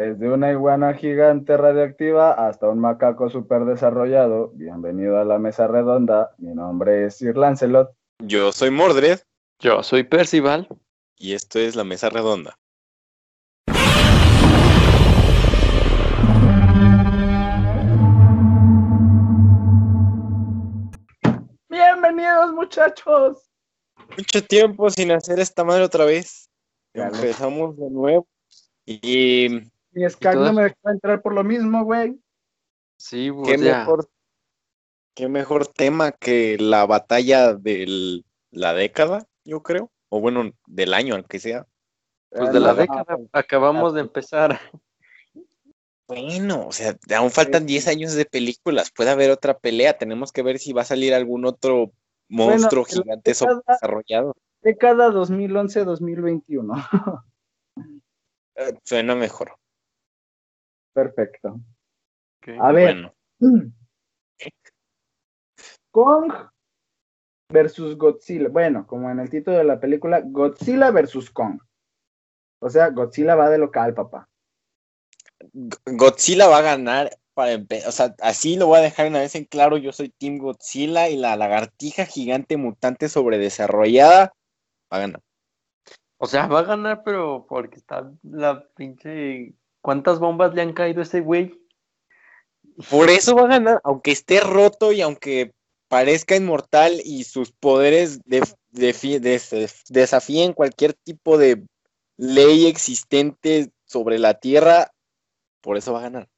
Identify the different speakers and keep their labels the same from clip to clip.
Speaker 1: Desde una iguana gigante radioactiva hasta un macaco super desarrollado. Bienvenido a la mesa redonda. Mi nombre es Sir Lancelot.
Speaker 2: Yo soy Mordred
Speaker 3: Yo soy Percival.
Speaker 2: y esto es la mesa redonda.
Speaker 1: Bienvenidos, muchachos.
Speaker 2: Mucho tiempo sin hacer esta madre otra vez.
Speaker 1: Claro.
Speaker 2: Empezamos de nuevo. Y
Speaker 1: Mi Skag no me dejó entrar por lo mismo, güey.
Speaker 3: Sí,
Speaker 2: qué
Speaker 3: pues ya.
Speaker 2: mejor, qué mejor tema que la batalla de la década, yo creo. O bueno, del año, aunque sea.
Speaker 3: Pues de la
Speaker 1: Ah,
Speaker 3: década acabamos de empezar.
Speaker 2: Bueno, o sea, aún faltan 10 años de películas. Puede haber otra pelea. Tenemos que ver si va a salir algún otro monstruo
Speaker 1: en la
Speaker 2: gigante
Speaker 1: década-
Speaker 2: desarrollado.
Speaker 1: Década 2011-2021.
Speaker 2: Eh, Suena mejor.
Speaker 1: Perfecto. A ver.
Speaker 2: Bueno,
Speaker 1: Kong versus Godzilla. Bueno, como en el título de la película, Godzilla versus Kong. O sea, Godzilla va de local, papá.
Speaker 2: Godzilla va a ganar para empezar. O sea, así lo voy a dejar una vez en claro. Yo soy Team Godzilla y la lagartija gigante mutante sobredesarrollada va a ganar.
Speaker 3: O sea, va a ganar, pero porque está la pinche. ¿Cuántas bombas le han caído a ese güey?
Speaker 2: Por eso va a ganar, aunque esté roto y aunque parezca inmortal y sus poderes desafíen cualquier tipo de ley existente sobre la Tierra, por eso va a ganar.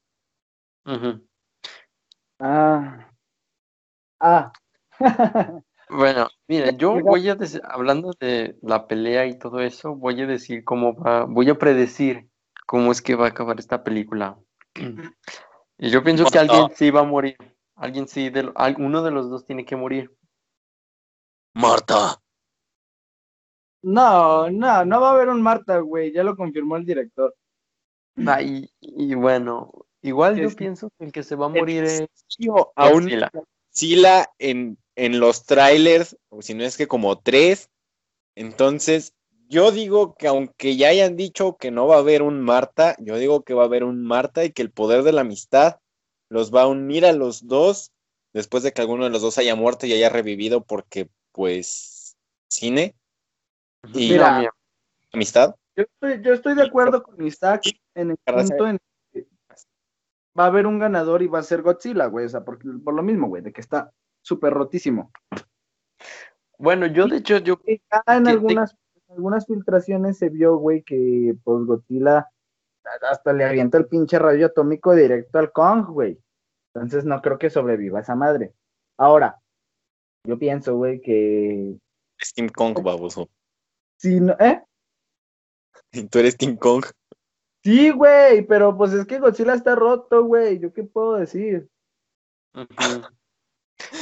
Speaker 1: Ah. Ah.
Speaker 3: Bueno, mira, yo voy a decir, hablando de la pelea y todo eso, voy a decir cómo va, voy a predecir cómo es que va a acabar esta película. Y yo pienso que alguien sí va a morir. Alguien sí, de, uno de los dos tiene que morir.
Speaker 2: Marta.
Speaker 1: no, no, no va a haber un Marta, güey. Ya lo confirmó el director.
Speaker 3: Ah, y, y bueno, igual yo pienso que el que se va a morir es
Speaker 2: Aún
Speaker 3: Godzilla.
Speaker 2: Godzilla en, en los trailers, o si no es que como tres. Entonces, yo digo que aunque ya hayan dicho que no va a haber un Marta, yo digo que va a haber un Marta y que el poder de la amistad los va a unir a los dos después de que alguno de los dos haya muerto y haya revivido porque, pues, cine y
Speaker 1: Mira.
Speaker 2: amistad.
Speaker 1: Yo estoy, yo estoy de acuerdo con Isaac en el punto en que va a haber un ganador y va a ser Godzilla, güey. O sea, por, por lo mismo, güey, de que está súper rotísimo.
Speaker 3: Bueno, yo de hecho, yo
Speaker 1: en algunas, algunas filtraciones se vio, güey, que pues Godzilla hasta le avienta el pinche rayo atómico directo al Kong, güey. Entonces no creo que sobreviva esa madre. Ahora, yo pienso, güey, que
Speaker 2: Es Team Kong, baboso.
Speaker 1: si no, ¿eh?
Speaker 2: Tú eres Team Kong.
Speaker 1: Sí, güey, pero pues es que Godzilla está roto, güey. ¿Yo qué puedo decir?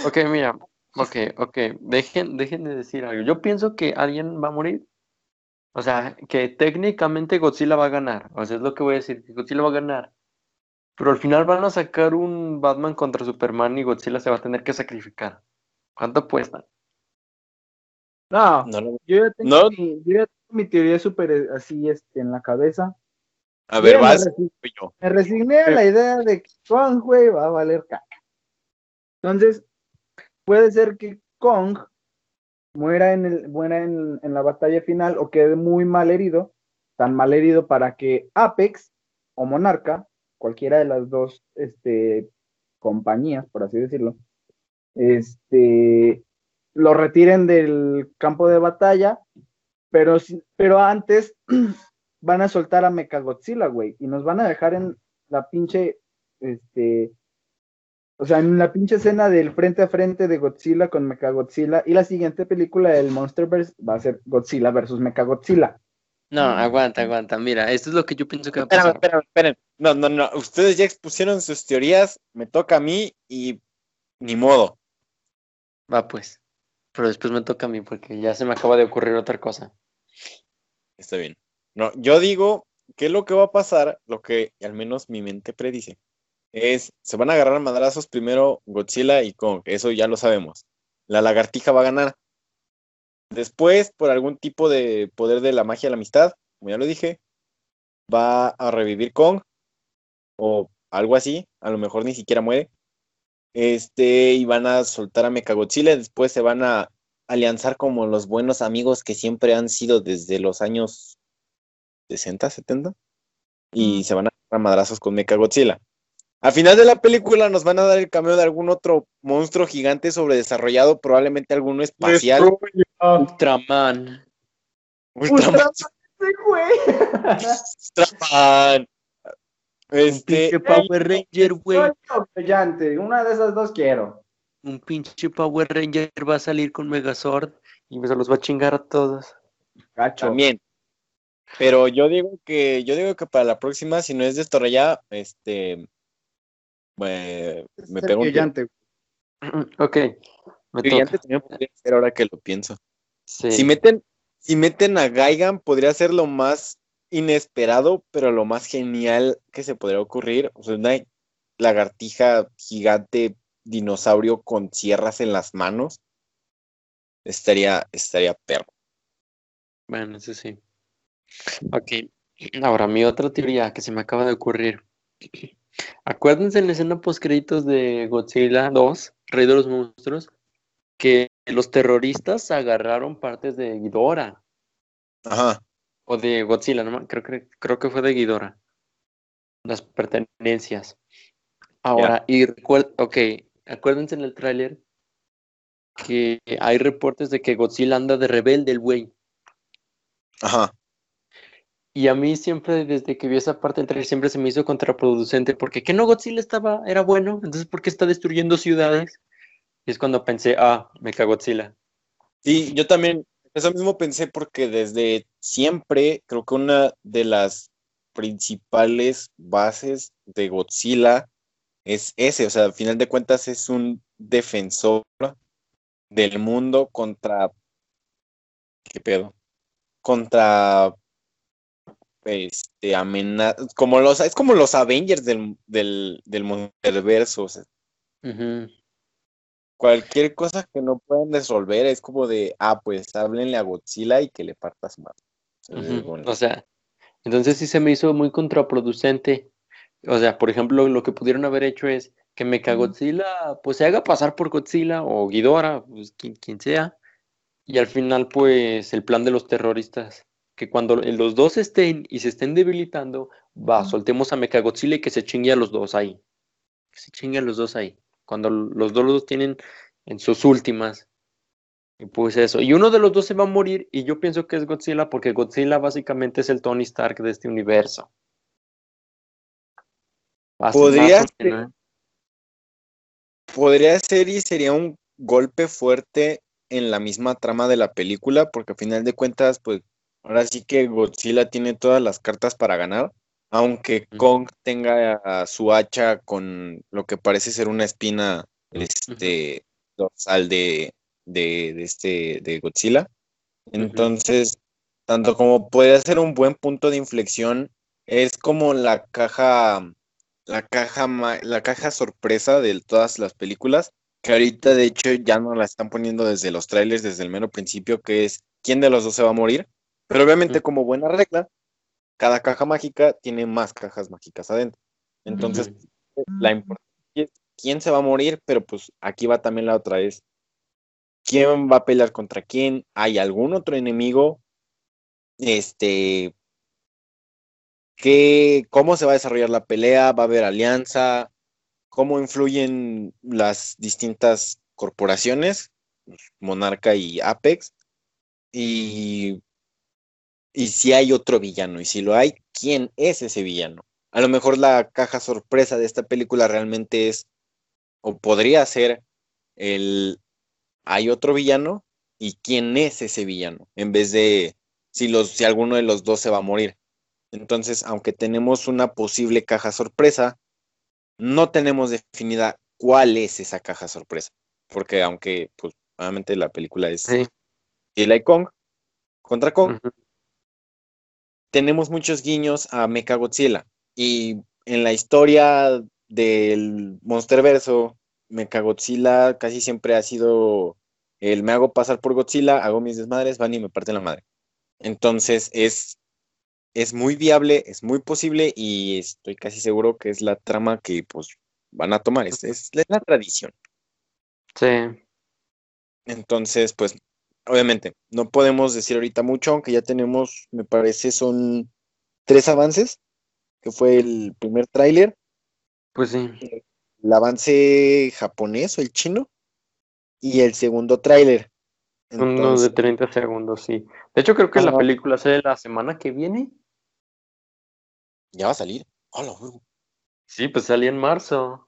Speaker 3: Ok, mira, ok, ok, dejen, dejen de decir algo. Yo pienso que alguien va a morir. O sea, que técnicamente Godzilla va a ganar. O sea, es lo que voy a decir, que Godzilla va a ganar. Pero al final van a sacar un Batman contra Superman y Godzilla se va a tener que sacrificar. ¿Cuánto apuestan?
Speaker 1: No, yo ya tengo,
Speaker 2: No.
Speaker 1: mi, yo ya tengo mi teoría súper eh, así este, en la cabeza.
Speaker 2: A ver,
Speaker 1: me
Speaker 2: vas. yo.
Speaker 1: Me resigné a la idea de que Kong, güey, va a valer caca. Entonces, puede ser que Kong muera en, el, muera en, en la batalla final o quede muy mal herido, tan mal herido para que Apex o Monarca, cualquiera de las dos este, compañías, por así decirlo, este, lo retiren del campo de batalla, pero, pero antes van a soltar a Mechagodzilla, güey, y nos van a dejar en la pinche, este, o sea, en la pinche escena del frente a frente de Godzilla con Mechagodzilla, y la siguiente película del Monsterverse va a ser Godzilla versus Mechagodzilla.
Speaker 3: No, aguanta, aguanta. Mira, esto es lo que yo pienso que va a
Speaker 2: Espérame,
Speaker 3: pasar.
Speaker 2: espérame, esperen. No, no, no. Ustedes ya expusieron sus teorías, me toca a mí y ni modo.
Speaker 3: Va pues. Pero después me toca a mí porque ya se me acaba de ocurrir otra cosa.
Speaker 2: Está bien. No, yo digo que lo que va a pasar, lo que al menos mi mente predice, es se van a agarrar madrazos primero Godzilla y Kong, eso ya lo sabemos. La lagartija va a ganar. Después, por algún tipo de poder de la magia de la amistad, como ya lo dije, va a revivir Kong o algo así, a lo mejor ni siquiera muere. Este, y van a soltar a Mechagodzilla, después se van a alianzar como los buenos amigos que siempre han sido desde los años 60, 70, y se van a dar madrazos con Mechagodzilla. Al final de la película nos van a dar el cameo de algún otro monstruo gigante sobredesarrollado, probablemente alguno espacial.
Speaker 3: Ultraman.
Speaker 2: Ultraman. Ultraman. Este,
Speaker 3: pinche Power Ranger, güey.
Speaker 1: brillante, una de esas dos quiero.
Speaker 3: Un pinche Power Ranger va a salir con Megazord y se los va a chingar a todos.
Speaker 1: Cacho.
Speaker 2: también. Pero yo digo que, yo digo que para la próxima, si no es de Estorraya, este me, me
Speaker 1: Es
Speaker 2: pego un
Speaker 1: brillante.
Speaker 3: Ok. Me
Speaker 2: Brillante
Speaker 3: toca.
Speaker 2: también podría ser ahora que lo pienso.
Speaker 3: Sí.
Speaker 2: Si meten, si meten a Gaigan, podría ser lo más inesperado, pero lo más genial que se podría ocurrir. O sea, una lagartija gigante dinosaurio con sierras en las manos. Estaría, estaría perro.
Speaker 3: Bueno, eso sí. Ok. Ahora, mi otra teoría que se me acaba de ocurrir. Acuérdense en la escena post-créditos de Godzilla 2, Rey de los Monstruos, que los terroristas agarraron partes de Ghidorah
Speaker 2: Ajá.
Speaker 3: o de Godzilla, no creo, que creo que fue de Ghidorah. Las pertenencias. Ahora, y recuer- ok, acuérdense en el tráiler que hay reportes de que Godzilla anda de rebelde el güey.
Speaker 2: Ajá.
Speaker 3: Y a mí siempre, desde que vi esa parte del trailer, siempre se me hizo contraproducente, porque que no Godzilla estaba, era bueno, entonces ¿por qué está destruyendo ciudades? Y es cuando pensé, ah, me cago Godzilla.
Speaker 2: Sí, yo también, eso mismo pensé porque desde siempre creo que una de las principales bases de Godzilla es ese, o sea, al final de cuentas es un defensor del mundo contra, ¿qué pedo? Contra, este, amenazas, como los, es como los Avengers del, del, del multiverso, o sea, cualquier cosa que no puedan resolver es como de, ah, pues háblenle a Godzilla y que le partas más.
Speaker 3: O sea, entonces sí se me hizo muy contraproducente. O sea, por ejemplo, lo que pudieron haber hecho es que Mechagodzilla pues se haga pasar por Godzilla o Ghidorah, pues quien, quien sea. Y al final, pues, el plan de los terroristas, que cuando los dos estén y se estén debilitando, va, soltemos a Mechagodzilla y que se chingue a los dos ahí. Que se chingue a los dos ahí. Cuando los dos los tienen en sus últimas. Y pues eso. Y uno de los dos se va a morir y yo pienso que es Godzilla porque Godzilla básicamente es el Tony Stark de este universo. Más-
Speaker 2: Podría
Speaker 3: más
Speaker 2: ser.
Speaker 3: menos.
Speaker 2: Podría ser y sería un golpe fuerte en la misma trama de la película, porque a final de cuentas, pues ahora sí que Godzilla tiene todas las cartas para ganar, aunque. Kong tenga a su hacha con lo que parece ser una espina este, dorsal de, de, de este, de Godzilla. Entonces, tanto como puede ser un buen punto de inflexión, es como la caja, la caja, la caja sorpresa de todas las películas, que ahorita de hecho ya no la están poniendo desde los trailers, desde el mero principio, que es quién de los dos se va a morir. Pero obviamente, como buena regla, cada caja mágica tiene más cajas mágicas adentro. Entonces, la importancia es quién se va a morir, pero pues aquí va también la otra es quién va a pelear contra quién, hay algún otro enemigo, este, qué, cómo se va a desarrollar la pelea, va a haber alianza, cómo influyen las distintas corporaciones, Monarca y Apex, y, y si hay otro villano, y si lo hay, ¿quién es ese villano? A lo mejor la caja sorpresa de esta película realmente es, o podría ser, el, hay otro villano, y quién es ese villano, en vez de si, los, si alguno de los dos se va a morir. Entonces, aunque tenemos una posible caja sorpresa, no tenemos definida cuál es esa caja sorpresa. Porque aunque, pues, obviamente la película es
Speaker 3: Sí.
Speaker 2: Y Kong contra Kong. Tenemos muchos guiños a Mechagodzilla. Y en la historia del Monsterverso, Mechagodzilla casi siempre ha sido el me hago pasar por Godzilla, hago mis desmadres, van y me parten la madre. Entonces es es muy viable, es muy posible y estoy casi seguro que es la trama que pues van a tomar, es, es la tradición.
Speaker 3: Sí.
Speaker 2: Entonces, pues, obviamente, no podemos decir ahorita mucho, aunque ya tenemos, me parece, son tres avances, que fue el primer tráiler,
Speaker 3: Pues sí.
Speaker 2: el avance japonés o el chino, y el segundo tráiler.
Speaker 3: Uno de
Speaker 2: Entonces,
Speaker 3: 30 segundos, sí. De hecho, creo que la película sale la semana que viene.
Speaker 2: ya va a salir. Hola.
Speaker 3: Sí, pues salía en marzo.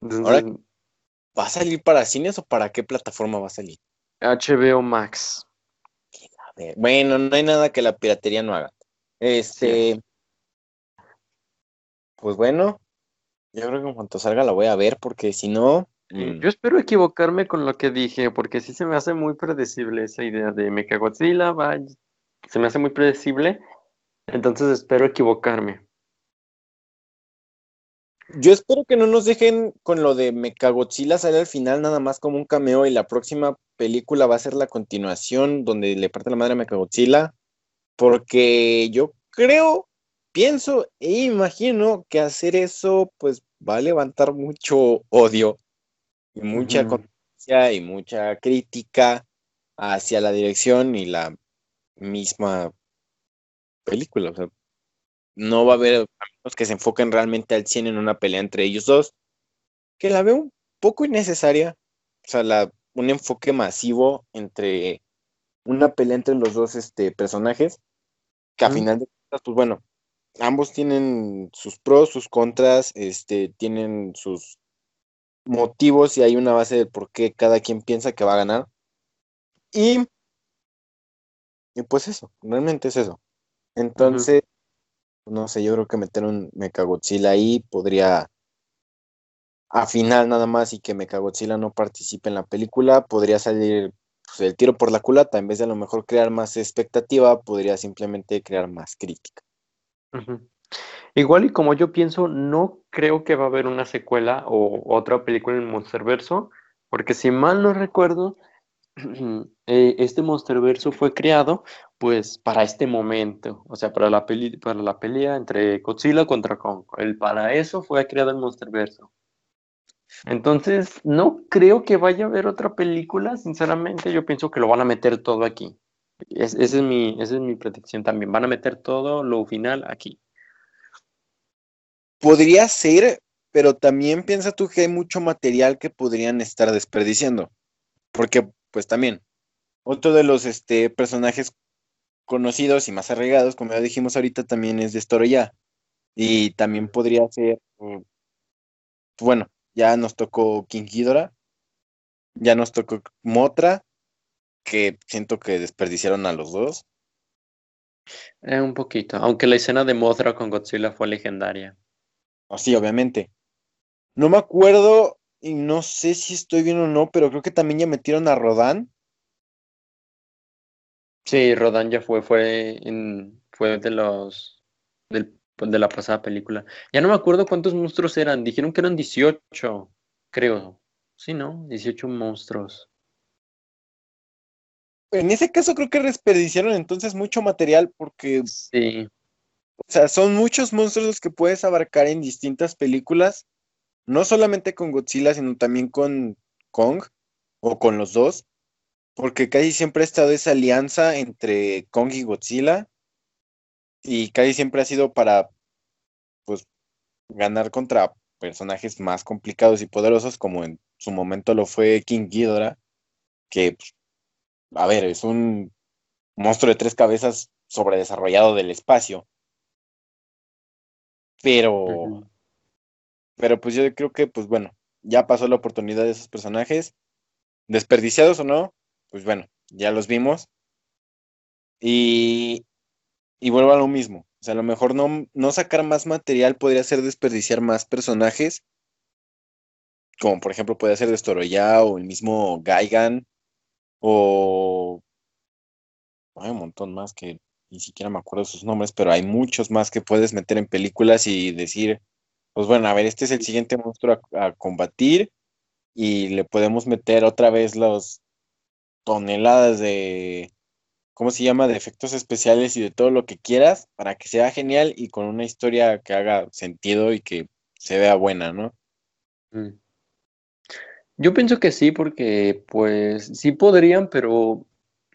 Speaker 3: Entonces,
Speaker 2: Ahora- ¿Va a salir para cines o para qué plataforma va a salir?
Speaker 3: HBO Max.
Speaker 2: A ver, Bueno, no hay nada que la piratería no haga. Este, pues bueno, yo creo que en cuanto salga la voy a ver, porque si no, mm,
Speaker 3: Yo espero equivocarme con lo que dije, porque sí se me hace muy predecible esa idea de Mechagodzilla, va, se me hace muy predecible, entonces espero equivocarme.
Speaker 2: Yo espero que no nos dejen con lo de Mechagodzilla sale al final nada más como un cameo y la próxima película va a ser la continuación donde le parte la madre a Mechagodzilla, porque yo creo, pienso e imagino que hacer eso pues va a levantar mucho odio y mucha y mucha crítica hacia la dirección y la misma película. O sea, no va a haber a menos que se enfoquen realmente al 100 en una pelea entre ellos dos, que la veo un poco innecesaria. O sea, la, un enfoque masivo entre una pelea entre los dos este, personajes, que a final de cuentas, pues bueno, ambos tienen sus pros, sus contras, este, tienen sus motivos y hay una base de por qué cada quien piensa que va a ganar. Y, y pues eso, realmente es eso. Entonces, no sé, yo creo que meter un Mechagodzilla ahí podría, a final nada más y que Mechagodzilla no participe en la película, podría salir pues, el tiro por la culata. En vez de a lo mejor crear más expectativa, podría simplemente crear más crítica.
Speaker 3: Igual y como yo pienso, no creo que va a haber una secuela o otra película en Monsterverso, porque si mal no recuerdo, eh, este Monsterverso fue creado pues para este momento, o sea, para la peli, para la pelea entre Godzilla contra Kong. El, para eso fue creado el Monsterverso. Entonces, no creo que vaya a haber otra película, sinceramente, yo pienso que lo van a meter todo aquí. Es- esa es mi, esa es mi predicción también. Van a meter todo lo final aquí.
Speaker 2: Podría ser, pero también piensa tú que hay mucho material que podrían estar desperdiciando. Porque, pues también, otro de los este, personajes conocidos y más arraigados, como ya dijimos ahorita, también es de Storoya. Y también podría ser, mm, bueno, ya nos tocó King Ghidorah, ya nos tocó Motra, que siento que desperdiciaron a los dos.
Speaker 3: Eh, un poquito, aunque la escena de Mothra con Godzilla fue legendaria.
Speaker 2: Ah, Sí, obviamente. No me acuerdo y no sé si estoy bien o no, pero creo que también ya metieron a Rodan.
Speaker 3: Sí, Rodan ya fue, fue, en, fue de los del- de la pasada película. Ya no me acuerdo cuántos monstruos eran. Dijeron que eran 18, creo. Sí, ¿no? 18 monstruos.
Speaker 2: En ese caso creo que desperdiciaron entonces mucho material porque,
Speaker 3: Sí.
Speaker 2: o sea, son muchos monstruos los que puedes abarcar en distintas películas, no solamente con Godzilla, sino también con Kong o con los dos, porque casi siempre ha estado esa alianza entre Kong y Godzilla y casi siempre ha sido para, pues, ganar contra personajes más complicados y poderosos, como en su momento lo fue King Ghidorah, que, pues, a ver, es un monstruo de tres cabezas sobredesarrollado del espacio. Pero, pero pues yo creo que, pues bueno, ya pasó la oportunidad de esos personajes, desperdiciados o no, pues bueno, ya los vimos. Y, y vuelvo a lo mismo. O sea, a lo mejor no, no sacar más material podría ser desperdiciar más personajes. Como por ejemplo puede ser Destoroyah o el mismo Gaigan. O hay un montón más que ni siquiera me acuerdo sus nombres, pero hay muchos más que puedes meter en películas y decir, pues bueno, a ver, este es el siguiente monstruo a, combatir y le podemos meter otra vez las toneladas de ¿cómo se llama? De efectos especiales y de todo lo que quieras para que sea genial y con una historia que haga sentido y que se vea buena, ¿no?
Speaker 3: Mm. Yo pienso que sí, porque pues sí podrían, pero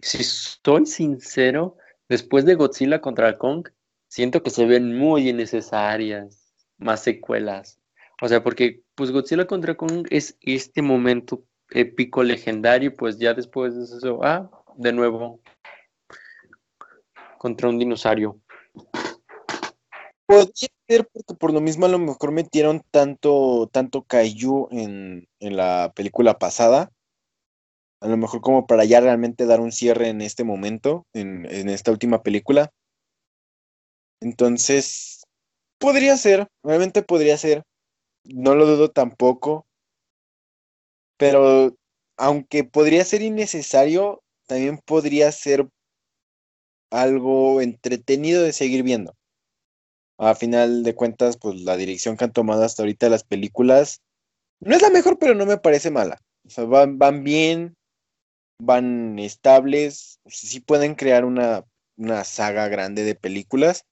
Speaker 3: si estoy sincero, después de Godzilla contra Kong, siento que se ven muy innecesarias más secuelas. O sea, porque pues Godzilla contra Kong es este momento épico, legendario, pues ya después de eso, ah, de nuevo, contra un dinosaurio.
Speaker 2: Podría ser porque por lo mismo a lo mejor metieron tanto, tanto Kaiju en, en la película pasada. A lo mejor como para ya realmente dar un cierre en este momento, en, en esta última película. Entonces, podría ser, realmente podría ser. No lo dudo tampoco. Pero aunque podría ser innecesario, también podría ser algo entretenido de seguir viendo. A final de cuentas, pues la dirección que han tomado hasta ahorita las películas no es la mejor, pero no me parece mala. O sea, van, van bien, van estables, sí pueden crear una, una saga grande de películas,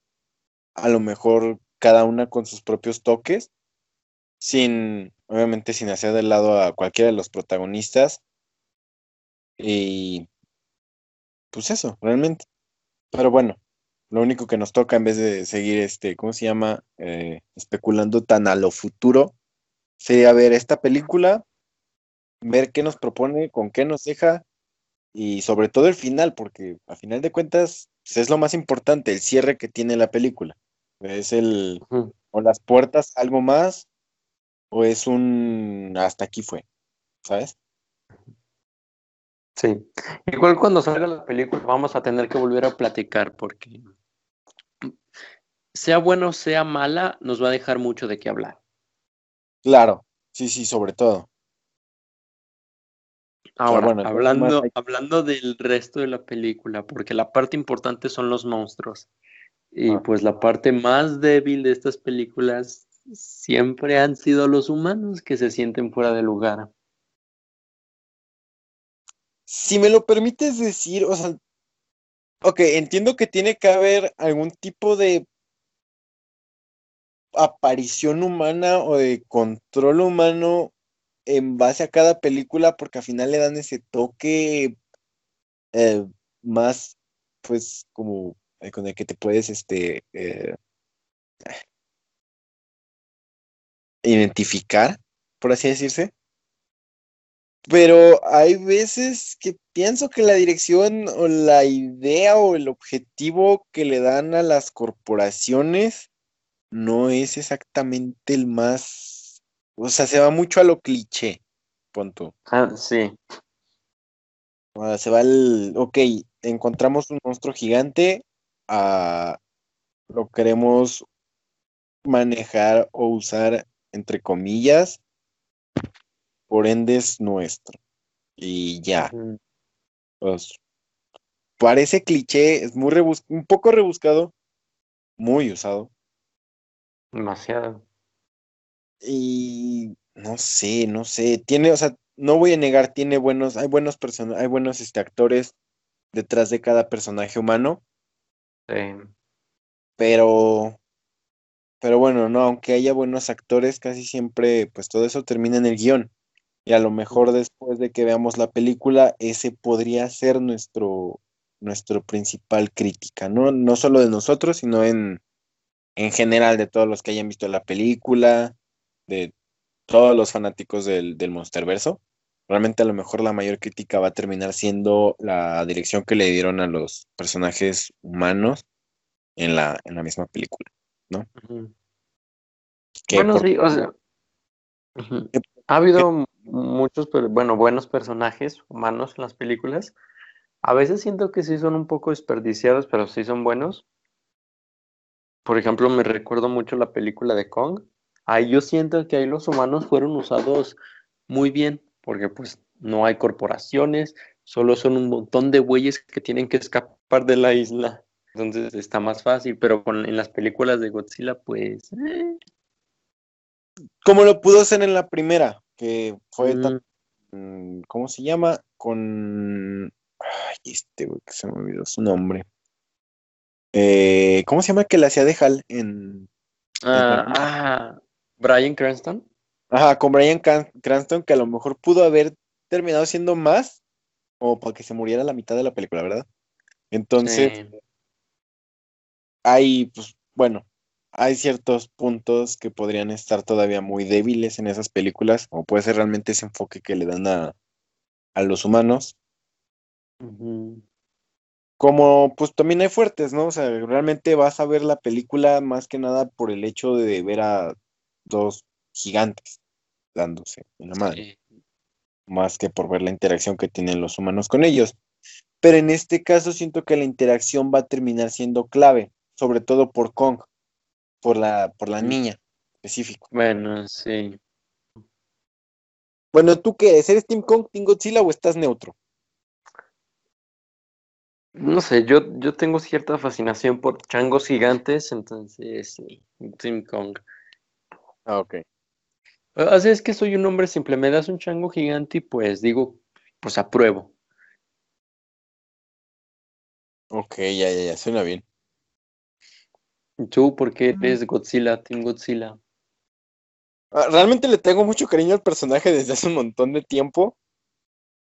Speaker 2: a lo mejor cada una con sus propios toques, sin, obviamente sin hacer de lado a cualquiera de los protagonistas. Y pues eso, realmente. Pero bueno, lo único que nos toca en vez de seguir este, ¿cómo se llama? Eh, especulando tan a lo futuro, sería ver esta película, ver qué nos propone, con qué nos deja y sobre todo el final, porque a final de cuentas pues, es lo más importante, el cierre que tiene la película. Es el, o las puertas, algo más, o es un hasta aquí fue, ¿sabes?
Speaker 3: Sí. Igual cuando salga la película vamos a tener que volver a platicar porque sea bueno o sea mala, nos va a dejar mucho de qué hablar.
Speaker 2: Claro, sí, sí, sobre todo.
Speaker 3: Ahora, bueno, hablando, hablando del resto de la película, porque la parte importante son los monstruos. Y ah. pues la parte más débil de estas películas siempre han sido los humanos que se sienten fuera de lugar.
Speaker 2: Si me lo permites decir, o sea, ok, entiendo que tiene que haber algún tipo de aparición humana o de control humano en base a cada película, porque al final le dan ese toque eh, más, pues, como eh, con el que te puedes, este, eh, identificar, por así decirse. Pero hay veces que pienso que la dirección o la idea o el objetivo que le dan a las corporaciones no es exactamente el más, o sea, se va mucho a lo cliché, punto.
Speaker 3: Ah, sí.
Speaker 2: se va el, ok, encontramos un monstruo gigante, a, lo queremos manejar o usar entre comillas por ende es nuestro. Y ya. Pues, parece cliché, es muy un poco rebuscado, muy usado.
Speaker 3: Demasiado.
Speaker 2: Y no sé, no sé, tiene, o sea, no voy a negar, tiene buenos, hay buenos personajes, hay buenos este, actores detrás de cada personaje humano.
Speaker 3: Sí.
Speaker 2: Pero, pero bueno, no, aunque haya buenos actores, casi siempre, pues todo eso termina en el guion. Y a lo mejor después de que veamos la película, ese podría ser nuestro, nuestro principal crítica, ¿no? No solo de nosotros, sino en, en general de todos los que hayan visto la película, de todos los fanáticos del, del Monsterverso. Realmente a lo mejor la mayor crítica va a terminar siendo la dirección que le dieron a los personajes humanos en la, en la misma película, ¿no?
Speaker 3: bueno, sí, o sea, ha habido muchos, bueno, buenos personajes humanos en las películas. A veces siento que sí son un poco desperdiciados, pero sí son buenos. Por ejemplo, me recuerdo mucho la película de Kong. Ahí yo siento que ahí los humanos fueron usados muy bien, porque pues no hay corporaciones, solo son un montón de bueyes que tienen que escapar de la isla. Entonces está más fácil, pero con, en las películas de Godzilla, pues... Eh.
Speaker 2: Como lo pudo hacer en la primera, que fue, mm. Mm, ¿cómo se llama? Con... Ay, este güey que se me olvidó su nombre. Eh, ¿Cómo se llama que la hacía de Hal en.
Speaker 3: Ah, ah, Brian Cranston.
Speaker 2: Ajá, con Brian Cranston, que a lo mejor pudo haber terminado siendo más, o para que se muriera la mitad de la película, ¿verdad? Entonces,
Speaker 3: Sí.
Speaker 2: Hay, pues, bueno, hay ciertos puntos que podrían estar todavía muy débiles en esas películas, o puede ser realmente ese enfoque que le dan a, a los humanos. Como, pues también hay fuertes, ¿no? O sea, realmente vas a ver la película más que nada por el hecho de ver a dos gigantes dándose en la madre.
Speaker 3: Sí.
Speaker 2: más que por ver la interacción que tienen los humanos con ellos. Pero en este caso siento que la interacción va a terminar siendo clave, sobre todo por Kong, por la, por la
Speaker 3: Mm.
Speaker 2: niña específico.
Speaker 3: Bueno, sí.
Speaker 2: Bueno, ¿tú qué eres? ¿Eres Team Kong, Team Godzilla o estás neutro?
Speaker 3: No sé, yo, yo tengo cierta fascinación por changos gigantes, entonces sí, Team Kong.
Speaker 2: Ah, ok.
Speaker 3: O sea, es que soy un hombre simple, me das un chango gigante y pues digo, pues apruebo.
Speaker 2: Ok, ya, ya, ya, suena bien.
Speaker 3: ¿Y ¿Tú por qué eres Godzilla, Team Godzilla?
Speaker 2: Ah, Realmente le tengo mucho cariño al personaje desde hace un montón de tiempo.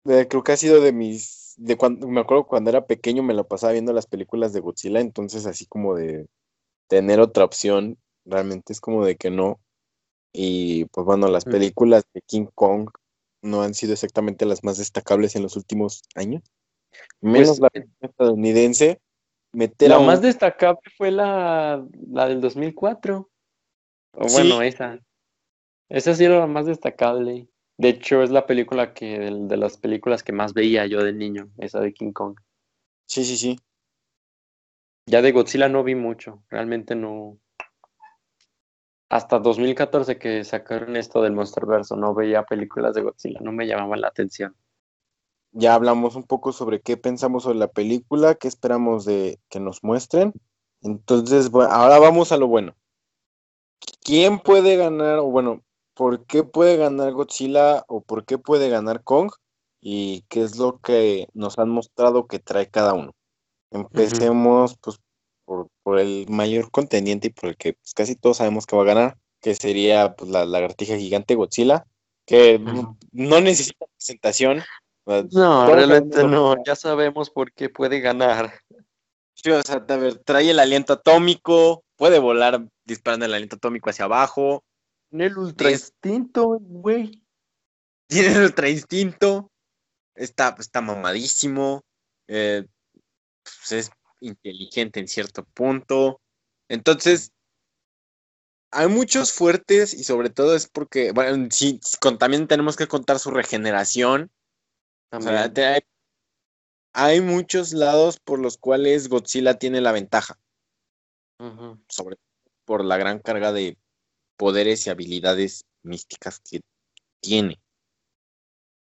Speaker 2: Eh, creo que ha sido de mis, de cuando, me acuerdo cuando era pequeño me lo pasaba viendo las películas de Godzilla, entonces así como de tener otra opción, realmente es como de que no. Y pues bueno, las películas de King Kong no han sido exactamente las más destacables en los últimos años. Menos
Speaker 3: Pues,
Speaker 2: la estadounidense. Meter a
Speaker 3: La
Speaker 2: un-
Speaker 3: más destacable fue la, la del 2004. O
Speaker 2: Sí.
Speaker 3: bueno, esa. Esa sí era la más destacable. De hecho, es la película que, de, de las películas que más veía yo de niño, esa de King Kong.
Speaker 2: Sí, sí, sí.
Speaker 3: Ya de Godzilla no vi mucho, realmente no. Hasta 2014 que sacaron esto del Monsterverso, no veía películas de Godzilla, no me llamaban la atención.
Speaker 2: Ya hablamos un poco sobre qué pensamos sobre la película, qué esperamos de que nos muestren. Entonces, bueno, ahora vamos a lo bueno. ¿Quién puede ganar, o bueno, por qué puede ganar Godzilla o por qué puede ganar Kong? Y qué es lo que nos han mostrado que trae cada uno. Empecemos, pues, por, por el mayor contendiente y por el que pues, casi todos sabemos que va a ganar, que sería pues, la lagartija gigante Godzilla, que no necesita presentación.
Speaker 3: No, realmente no, ya sabemos por qué puede ganar.
Speaker 2: Sí, o sea, a ver, trae el aliento atómico, puede volar disparando el aliento atómico hacia abajo,
Speaker 3: Tiene el ultra
Speaker 2: Es-
Speaker 3: instinto, güey.
Speaker 2: tiene el ultra instinto, está, está mamadísimo, eh, pues, es inteligente en cierto punto. Entonces, hay muchos fuertes y sobre todo es porque, bueno, sí, con- también tenemos que contar su regeneración. O sea, hay, hay muchos lados por los cuales Godzilla tiene la ventaja.
Speaker 3: Ujú.
Speaker 2: sobre por la gran carga de poderes y habilidades místicas que tiene.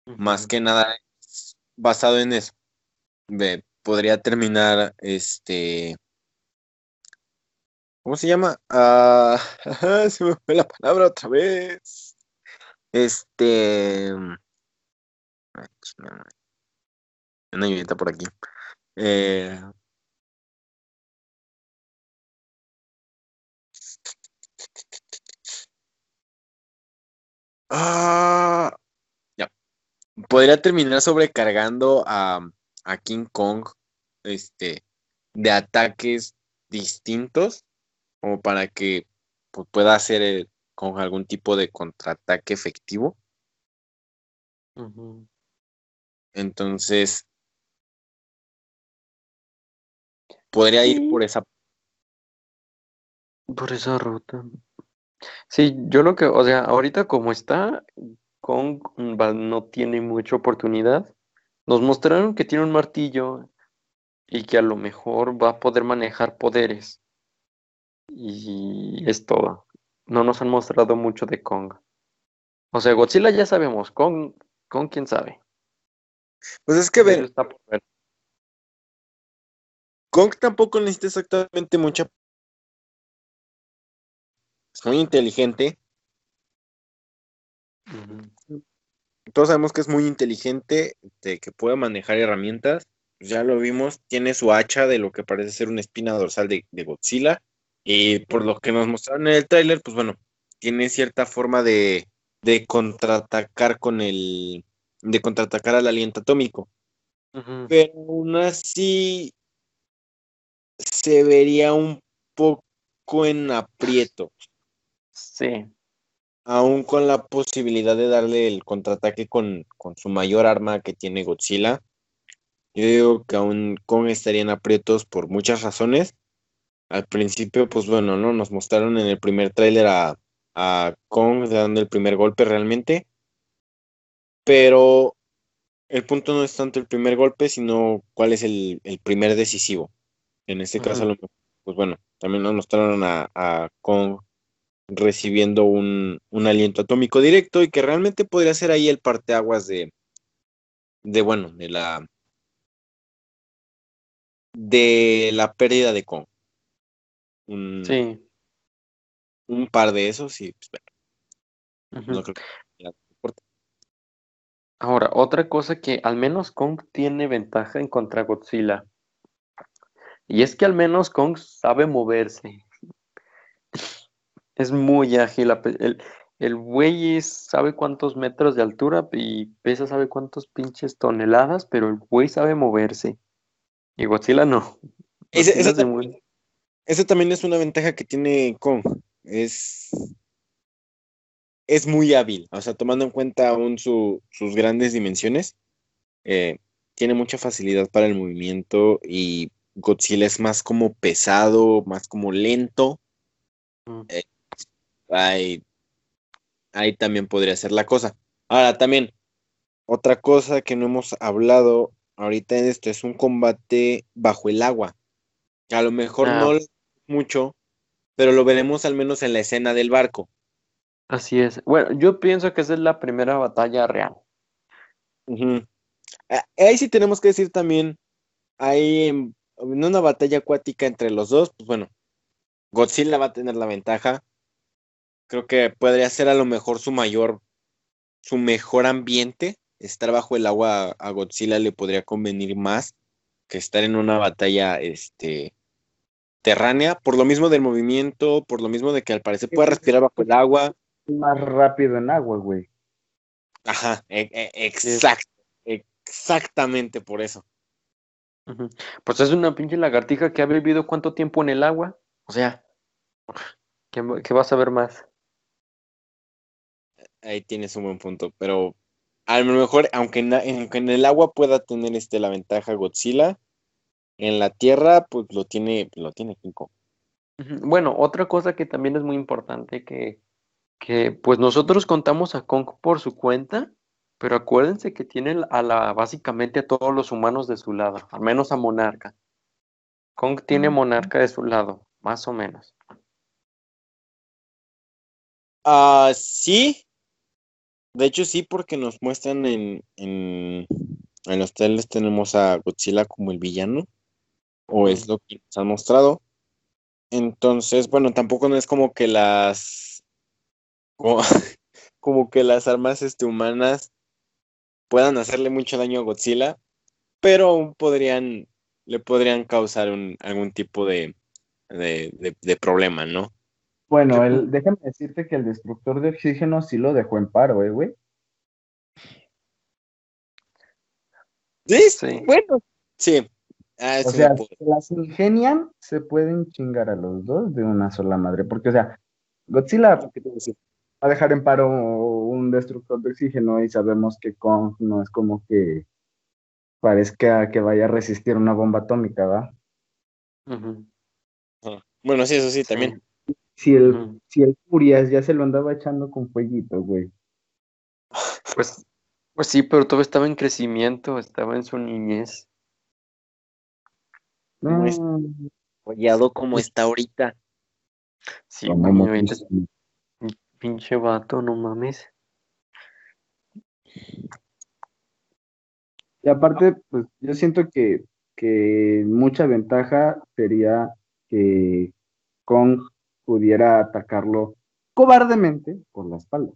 Speaker 2: Más que nada es basado en eso. Podría terminar este. ¿Cómo se llama? Ah, se me fue la palabra otra vez. Este. Chingada madre. Una ayudita por aquí. Eh, Ah, ya. Podría terminar sobrecargando a, a King Kong este, de ataques distintos, como para que pues, pueda hacer eh, con algún tipo de contraataque efectivo.
Speaker 3: Ujú.
Speaker 2: Entonces, podría ir por esa.
Speaker 3: Por esa ruta. Sí, yo lo que, o sea, ahorita como está, Kong no tiene mucha oportunidad. Nos mostraron que tiene un martillo y que a lo mejor va a poder manejar poderes. Y es todo. No nos han mostrado mucho de Kong. O sea, Godzilla ya sabemos, Kong, Kong quién sabe.
Speaker 2: Pues es que ven,
Speaker 3: está por ver.
Speaker 2: Kong tampoco necesita exactamente mucha. Es muy inteligente. Todos sabemos que es muy inteligente, de que puede manejar herramientas. Ya lo vimos, tiene su hacha de lo que parece ser una espina dorsal de, de Godzilla. Y por lo que nos mostraron en el tráiler, pues bueno, tiene cierta forma de, de contraatacar con el. De contraatacar al aliento atómico. Pero aún así se vería un poco en aprieto.
Speaker 3: Sí.
Speaker 2: Aún con la posibilidad de darle el contraataque con, con su mayor arma que tiene Godzilla. Yo digo que aún Kong estaría en aprietos por muchas razones. Al principio, pues bueno, ¿no? Nos mostraron en el primer tráiler a, a Kong dando el primer golpe realmente. Pero el punto no es tanto el primer golpe, sino cuál es el, el primer decisivo. En este caso, pues bueno, también nos mostraron a, a Kong recibiendo un, un aliento atómico directo y que realmente podría ser ahí el parteaguas de, de bueno, de la de la pérdida de Kong. Un,
Speaker 3: Sí.
Speaker 2: un par de esos y pues, bueno, no creo que.
Speaker 3: Ahora, otra cosa que al menos Kong tiene ventaja en contra Godzilla. Y es que al menos Kong sabe moverse. Es muy ágil. El, el güey sabe cuántos metros de altura y pesa sabe cuántos pinches toneladas, pero el güey sabe moverse. Y Godzilla no.
Speaker 2: Ese-
Speaker 3: Godzilla
Speaker 2: ese también es una ventaja que tiene Kong. Es, es muy hábil. O sea, tomando en cuenta aún su- sus grandes dimensiones, eh, tiene mucha facilidad para el movimiento y Godzilla es más como pesado, más como lento.
Speaker 3: Mm.
Speaker 2: Ahí, ahí también podría ser la cosa. Ahora, también, otra cosa que no hemos hablado ahorita en esto es un combate bajo el agua. A lo mejor
Speaker 3: Ah.
Speaker 2: no mucho, pero lo veremos al menos en la escena del barco.
Speaker 3: Así es. Bueno, yo pienso que esa es la primera batalla real.
Speaker 2: Ah, Ahí sí tenemos que decir también, hay en, en una batalla acuática entre los dos, pues bueno, Godzilla va a tener la ventaja. Creo que podría ser a lo mejor su mayor, su mejor ambiente. Estar bajo el agua a, a Godzilla le podría convenir más que estar en una batalla, este, terránea, por lo mismo del movimiento, por lo mismo de que al parecer puede respirar bajo el agua.
Speaker 1: Más rápido en agua, güey.
Speaker 2: Ajá, e- e- exacto, exactamente por eso.
Speaker 3: Pues es una pinche lagartija que ha vivido cuánto tiempo en el agua. O sea, ¿qué, qué vas a ver más?
Speaker 2: Ahí tienes un buen punto, pero a lo mejor, aunque en, aunque en el agua pueda tener este la ventaja Godzilla, en la tierra, pues lo tiene, lo tiene.
Speaker 3: Ujú. Bueno, otra cosa que también es muy importante que, que pues nosotros contamos a Kong por su cuenta, pero acuérdense que tiene a la, básicamente a todos los humanos de su lado, al menos a Monarca. Kong tiene Monarca de su lado, más o menos.
Speaker 2: Ah, sí. De hecho, sí, porque nos muestran en, en, en los trailers tenemos a Godzilla como el villano, o es lo que nos han mostrado. Entonces, bueno, tampoco no es como que las como, como que las armas este, humanas puedan hacerle mucho daño a Godzilla, pero aún podrían, le podrían causar un, algún tipo de, de, de- de problema, ¿no?
Speaker 1: Bueno,
Speaker 3: ¿Qué-
Speaker 1: el, déjame decirte que el destructor de oxígeno sí lo dejó en paro, eh, güey.
Speaker 2: Sí,
Speaker 3: Sí.
Speaker 2: bueno. Sí. Ah,
Speaker 1: O sea, si las ingenian, se pueden chingar a los dos de una sola madre. Porque, o sea, Godzilla va
Speaker 2: ¿qué te iba a
Speaker 1: dejar en paro un destructor de oxígeno y sabemos que Kong no es como que parezca que vaya a resistir una bomba atómica, ¿va?
Speaker 3: Ujú.
Speaker 2: Bueno, sí, eso sí, también.
Speaker 1: Si el,
Speaker 3: Ujú.
Speaker 1: si el Furias ya se lo andaba echando con fueguito, güey.
Speaker 3: Pues, pues sí, pero todo estaba en crecimiento, estaba en su niñez.
Speaker 2: No es- Follado como está ahorita.
Speaker 3: Sí,
Speaker 1: como
Speaker 3: güey, ahorita. Pinche vato, no mames.
Speaker 1: Y aparte, pues yo siento que, que mucha ventaja sería que Kong pudiera atacarlo cobardemente por la espalda.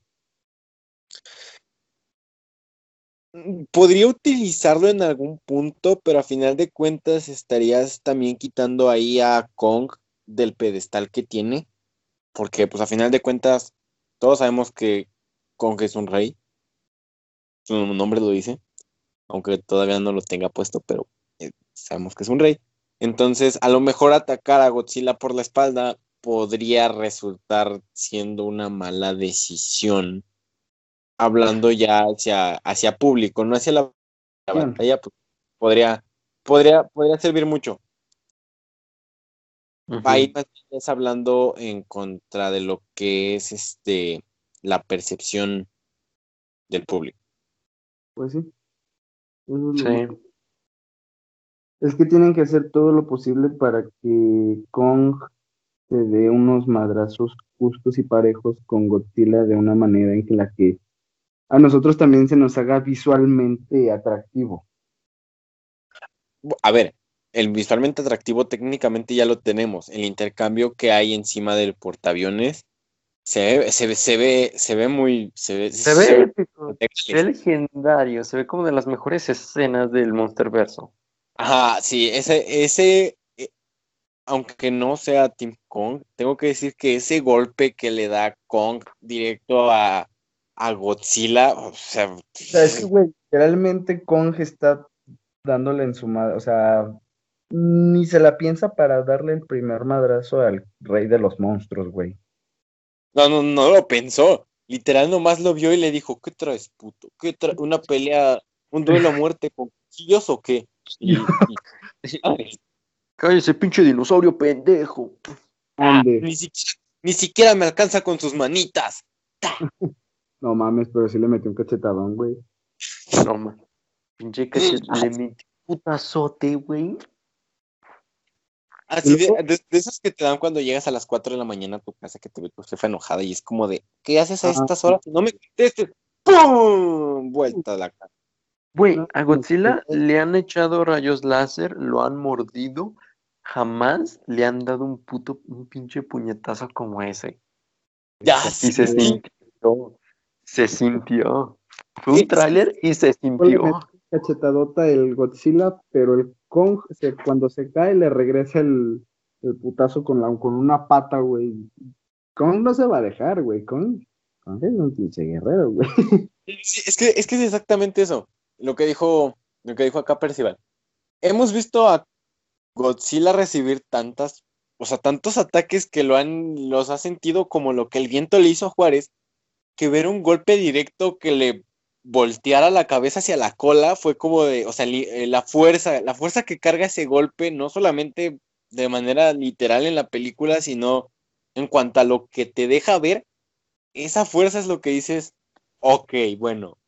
Speaker 2: podría utilizarlo en algún punto, pero a final de cuentas estarías también quitando ahí a Kong del pedestal que tiene, porque pues a final de cuentas todos sabemos que Kong es un rey, su nombre lo dice, aunque todavía no lo tenga puesto, pero eh, sabemos que es un rey. Entonces, a lo mejor atacar a Godzilla por la espalda podría resultar siendo una mala decisión, hablando ya hacia, hacia público, no hacia la, batalla, pues, podría, podría, podría servir mucho. Ahí estás hablando en contra de lo que es este la percepción del público.
Speaker 1: Pues sí. sí. Es que tienen que hacer todo lo posible para que Kong se dé unos madrazos justos y parejos con Godzilla de una manera en la que a nosotros también se nos haga visualmente atractivo.
Speaker 2: A ver, el visualmente atractivo técnicamente ya lo tenemos. El intercambio que hay encima del portaaviones se ve, se ve, se ve, se ve muy. Se ve,
Speaker 3: se ve, se ve legendario, se ve como de las mejores escenas del Monsterverso.
Speaker 2: Ajá, sí, ese, ese, eh, aunque no sea Team Kong, tengo que decir que ese golpe que le da Kong directo a, a Godzilla, o sea,
Speaker 1: o sea es que, güey, literalmente Kong está dándole en su madre, o sea, ni se la piensa para darle el primer madrazo al rey de los monstruos, güey.
Speaker 2: No, no, no lo pensó. Literal nomás lo vio y le dijo, ¿qué traes, puto? ¿Qué traes? ¿Una pelea, un duelo a muerte con cuchillos o qué? Y,
Speaker 3: Cállese, pinche dinosaurio pendejo.
Speaker 2: Ah, ni, siquiera, me alcanza con sus manitas.
Speaker 1: No mames, pero sí le metió un cachetadón, güey.
Speaker 3: No mames. Pinche cachetadón. le metió un putazote, güey.
Speaker 2: Así de, de, esos que te dan cuando llegas a las 4 de la mañana a tu casa que te ve tu jefa enojada y es como de, ¿qué haces a estas horas? No me contestes. ¡Pum! Vuelta a la casa.
Speaker 3: Güey, a Godzilla le han echado rayos láser, lo han mordido, jamás le han dado un puto, un pinche puñetazo como ese.
Speaker 2: Ya,
Speaker 3: y se sintió, se sintió. Fue un tráiler y se sintió.
Speaker 1: Cachetadota el Godzilla, pero el Kong, cuando se cae, le regresa el, putazo con, la, con una pata, güey. Kong no se va a dejar, güey. Kong, Kong es un pinche guerrero, güey.
Speaker 2: es, que, es que es exactamente eso lo que dijo, lo que dijo acá Percival. Hemos visto a Godzilla recibir tantas, o sea, tantos ataques que lo han, los ha sentido como lo que el viento le hizo a Juárez, que ver un golpe directo que le volteara la cabeza hacia la cola fue como de, o sea, eh, la fuerza, la fuerza que carga ese golpe, no solamente de manera literal en la película, sino en cuanto a lo que te deja ver, esa fuerza es lo que dices, ok, bueno,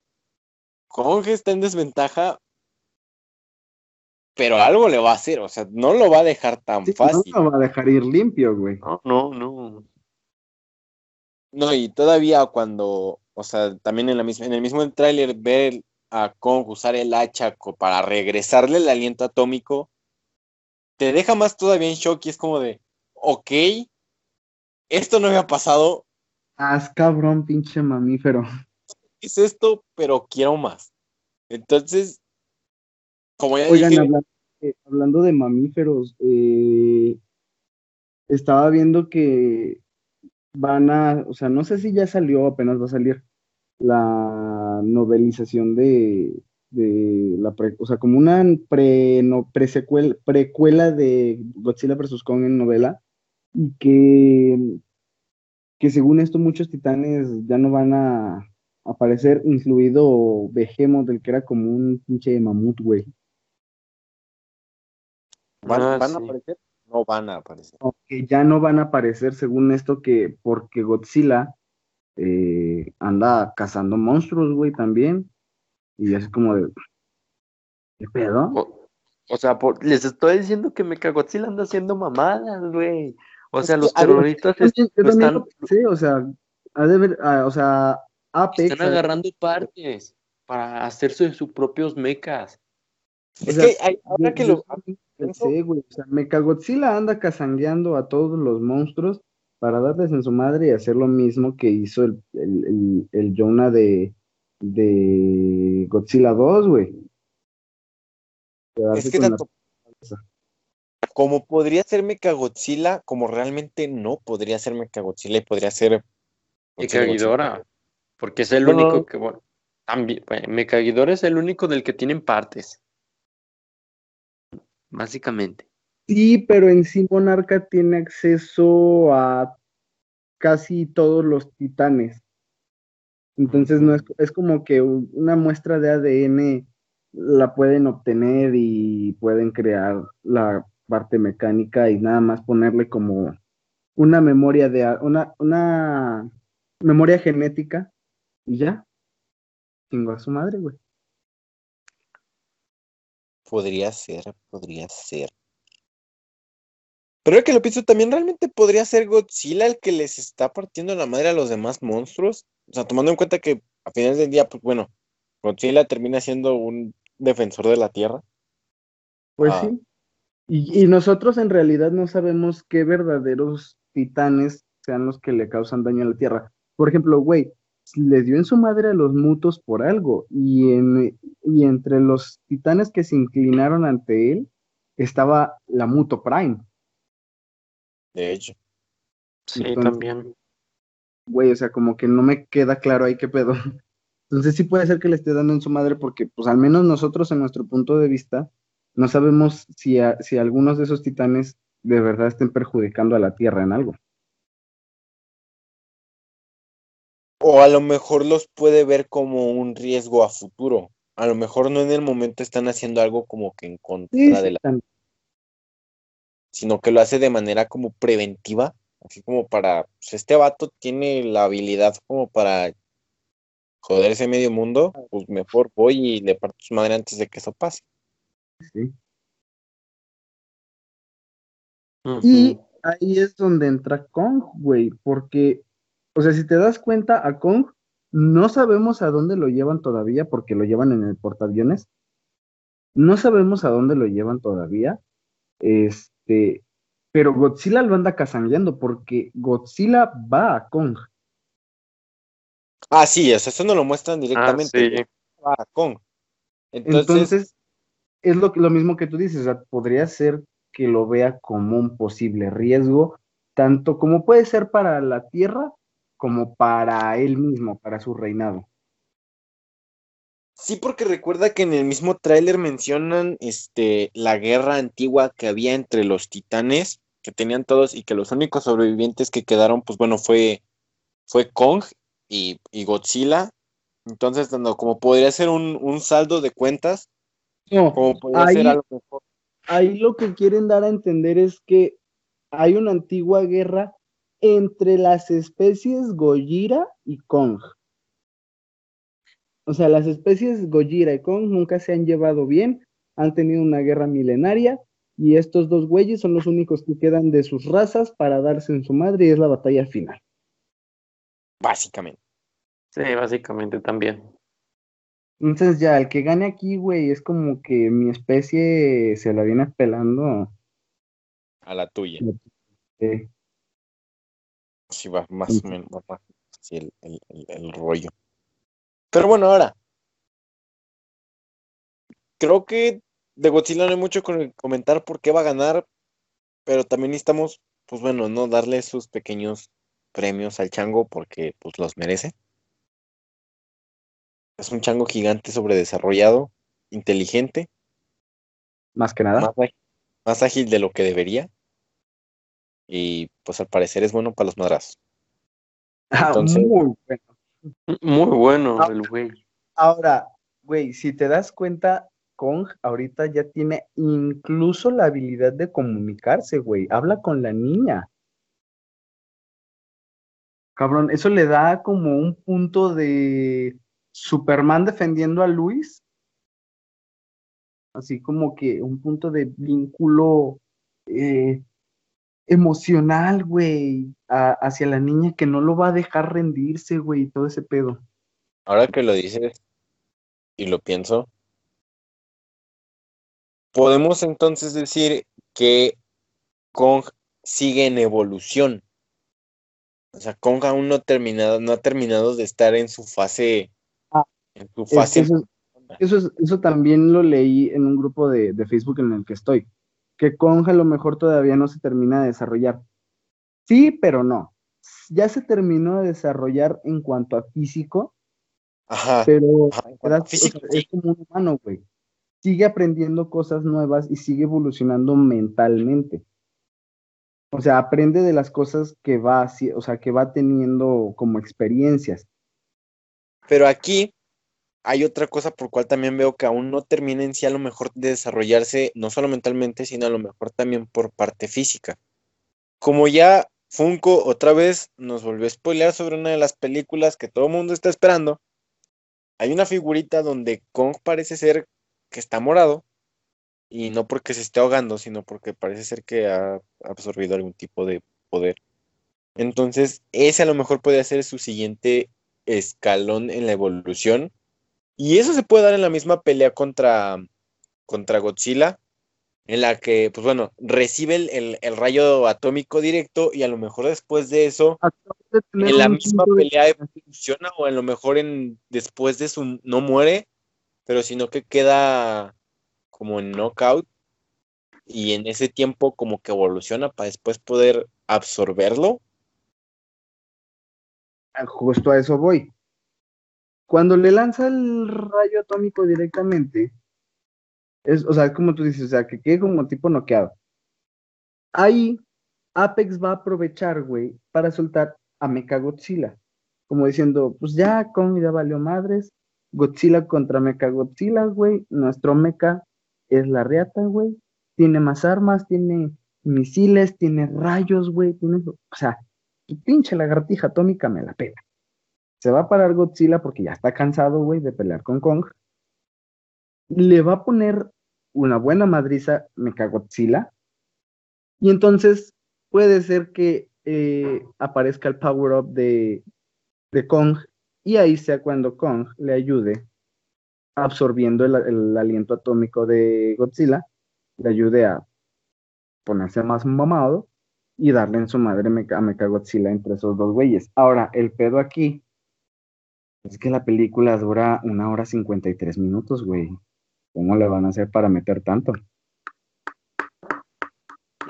Speaker 2: Kong está en desventaja, pero algo le va a hacer, o sea, no lo va a dejar tan fácil.
Speaker 1: No lo va a dejar ir limpio, güey.
Speaker 3: No, no, no.
Speaker 2: No, y todavía cuando, o sea, también en, la misma, en el mismo tráiler ver a Kong usar el hacha para regresarle el aliento atómico, te deja más todavía en shock y es como de, ok, esto no había pasado.
Speaker 1: Haz cabrón, pinche mamífero
Speaker 2: es esto, pero quiero más. Entonces, como ya
Speaker 1: Oigan, dije... Hablando, de mamíferos, eh, estaba viendo que van a, o sea, no sé si ya salió, apenas va a salir la novelización de, de la, o sea, como una pre, no, precuela de Godzilla vs. Kong en novela, y que, que según esto muchos titanes ya no van a, aparecer, incluido Behemoth, del que era como un pinche mamut, güey.
Speaker 2: ¿Van, ah, a aparecer? No van a aparecer.
Speaker 1: Que ya no van a aparecer, según esto, que porque Godzilla eh, anda cazando monstruos, güey, también. Y es como de. ¿Qué pedo?
Speaker 3: O, sea, les estoy diciendo que Godzilla anda haciendo mamadas, güey. O sea, los terroristas están.
Speaker 1: Sí, o sea, ha de ver, ah, o sea,
Speaker 3: están agarrando partes para hacerse sus propios mechas.
Speaker 2: Es que hay, ahora que lo.
Speaker 1: Sí, güey. O sea, Mechagodzilla anda cazangueando a todos los monstruos para darles en su madre y hacer lo mismo que hizo el, el, el, Jonah de, de Godzilla 2, güey.
Speaker 2: Es que tanto como podría ser Mechagodzilla, como realmente no podría ser Mechagodzilla y podría ser
Speaker 3: Mecha porque es el único que, bueno, también, Mecha es el único del que tienen partes. Básicamente.
Speaker 1: Sí, pero en sí Monarca tiene acceso a casi todos los titanes. Entonces no es, es como que una muestra de ADN la pueden obtener y pueden crear la parte mecánica y nada más ponerle como una memoria de una, una memoria genética y ya. Tengo a su madre, güey.
Speaker 2: Podría ser, podría ser. Pero el que lo pienso, también realmente podría ser Godzilla el que les está partiendo la madre a los demás monstruos. O sea, tomando en cuenta que a finales del día, pues bueno, Godzilla termina siendo un defensor de la Tierra.
Speaker 1: Pues ah. sí. Y, nosotros en realidad no sabemos qué verdaderos titanes sean los que le causan daño a la Tierra. Por ejemplo, güey, les dio en su madre a los mutos por algo. Y, en, y entre los titanes que se inclinaron ante él estaba la Muto Prime.
Speaker 2: De hecho.
Speaker 3: Sí, también.
Speaker 1: Güey, o sea, como que no me queda claro ahí qué pedo. Entonces sí puede ser que le esté dando en su madre porque, pues al menos nosotros en nuestro punto de vista, no sabemos si, si algunos de esos titanes de verdad estén perjudicando a la Tierra en algo.
Speaker 2: O a lo mejor los puede ver como un riesgo a futuro. A lo mejor no en el momento están haciendo algo como que en contra de la... Sino que lo hace de manera como preventiva. Así como para... Pues este vato tiene la habilidad como para joder ese medio mundo. Pues mejor voy y le parto su madre antes de que eso pase.
Speaker 1: Y ahí es donde entra Kong, güey, porque, o sea, si te das cuenta, a Kong no sabemos a dónde lo llevan todavía, porque lo llevan en el portaaviones. No sabemos a dónde lo llevan todavía. Este, pero Godzilla lo anda cazangueando porque Godzilla va a Kong.
Speaker 2: Ah, sí, eso, no lo muestran ah, directamente. Va a Kong.
Speaker 1: Entonces es lo, lo mismo que tú dices, o sea, podría ser que lo vea como un posible riesgo, tanto como puede ser para la Tierra como para él mismo, para su reinado.
Speaker 2: Sí, porque recuerda que en el mismo tráiler mencionan este, la guerra antigua que había entre los titanes, que tenían todos, y que los únicos sobrevivientes que quedaron, pues bueno, fue, fue Kong y, Godzilla. Entonces, como podría ser un, un saldo de cuentas,
Speaker 1: no, ahí, lo que quieren dar a entender es que hay una antigua guerra entre las especies Gojira y Kong. O sea, las especies Gojira y Kong nunca se han llevado bien, han tenido una guerra milenaria y estos dos güeyes son los únicos que quedan de sus razas para darse en su madre y es la batalla final.
Speaker 2: Básicamente.
Speaker 3: Sí, básicamente también.
Speaker 1: Entonces ya, el que gane aquí, güey, es como que mi especie se la viene pelando.
Speaker 2: A la tuya.
Speaker 1: Sí.
Speaker 2: Sí, va más o menos, va el, el, rollo. Pero bueno, ahora. Creo que de Godzilla no hay mucho que comentar por qué va a ganar, pero también necesitamos, pues bueno, no darle sus pequeños premios al chango porque pues los merece. Es un chango gigante sobredesarrollado, inteligente.
Speaker 1: Más que nada.
Speaker 2: Más, ágil de lo que debería. Y pues al parecer es bueno para los madrazos.
Speaker 1: Ah, muy bueno.
Speaker 3: Muy bueno el güey.
Speaker 1: Ahora, güey, si te das cuenta, Kong ahorita ya tiene incluso la habilidad de comunicarse, güey. Habla con la niña. Cabrón, eso le da como un punto de Superman defendiendo a Luis, así como que un punto de vínculo eh, emocional, güey, hacia la niña que no lo va a dejar rendirse, güey, todo ese pedo.
Speaker 2: Ahora que lo dices y lo pienso, podemos entonces decir que Kong sigue en evolución. O sea, Kong aún no, terminado, no ha terminado de estar en su fase en su fase.
Speaker 1: eso, eso, es- eso también lo leí en un grupo de, de Facebook en el que estoy, que Kong a lo mejor todavía no se termina de desarrollar. Sí, pero no. Ya se terminó de desarrollar en cuanto a físico,
Speaker 2: Ajá.
Speaker 1: pero
Speaker 2: ajá,
Speaker 1: o sea,
Speaker 2: sí.
Speaker 1: es como un humano, güey. Sigue aprendiendo cosas nuevas y sigue evolucionando mentalmente. O sea, aprende de las cosas que va, o sea, que va teniendo como experiencias.
Speaker 2: Pero aquí hay otra cosa por cual también veo que aún no termina en sí a lo mejor de desarrollarse, no solo mentalmente, sino a lo mejor también por parte física. Como ya Funko otra vez nos volvió a spoilear sobre una de las películas que todo el mundo está esperando, hay una figurita donde Kong parece ser que está morado, y no porque se esté ahogando, sino porque parece ser que ha absorbido algún tipo de poder. Entonces, ese a lo mejor puede ser su siguiente escalón en la evolución. Y eso se puede dar en la misma pelea contra, contra Godzilla, en la que, pues bueno, recibe el, el- el rayo atómico directo y a lo mejor después de eso,
Speaker 1: de
Speaker 2: en la misma
Speaker 1: de-
Speaker 2: pelea evoluciona o a lo mejor en, después de su, no muere, pero sino que queda como en knockout y en ese tiempo como que evoluciona para después poder absorberlo.
Speaker 1: Justo a eso voy. Cuando le lanza el rayo atómico directamente, es, o sea, como tú dices, o sea, que quede como tipo noqueado. Ahí Apex va a aprovechar, güey, para soltar a Mechagodzilla. Como diciendo, pues ya, Kong ya valió madres. Godzilla contra Mechagodzilla, güey. Nuestro mecha es la reata, güey. Tiene más armas, tiene misiles, tiene rayos, güey. Tiene, o sea, tu pinche lagartija atómica me la pela. Se va a parar Godzilla porque ya está cansado, güey, de pelear con Kong. Le va a poner una buena madriza Mechagodzilla. Y entonces puede ser que eh, aparezca el power-up de, de Kong. Y ahí sea cuando Kong le ayude absorbiendo el, el aliento atómico de Godzilla. Le ayude a ponerse más mamado y darle en su madre Mecha- a Mechagodzilla entre esos dos güeyes. Ahora, el pedo aquí es que la película dura una hora 53 minutos, güey. ¿Cómo le van a hacer para meter tanto?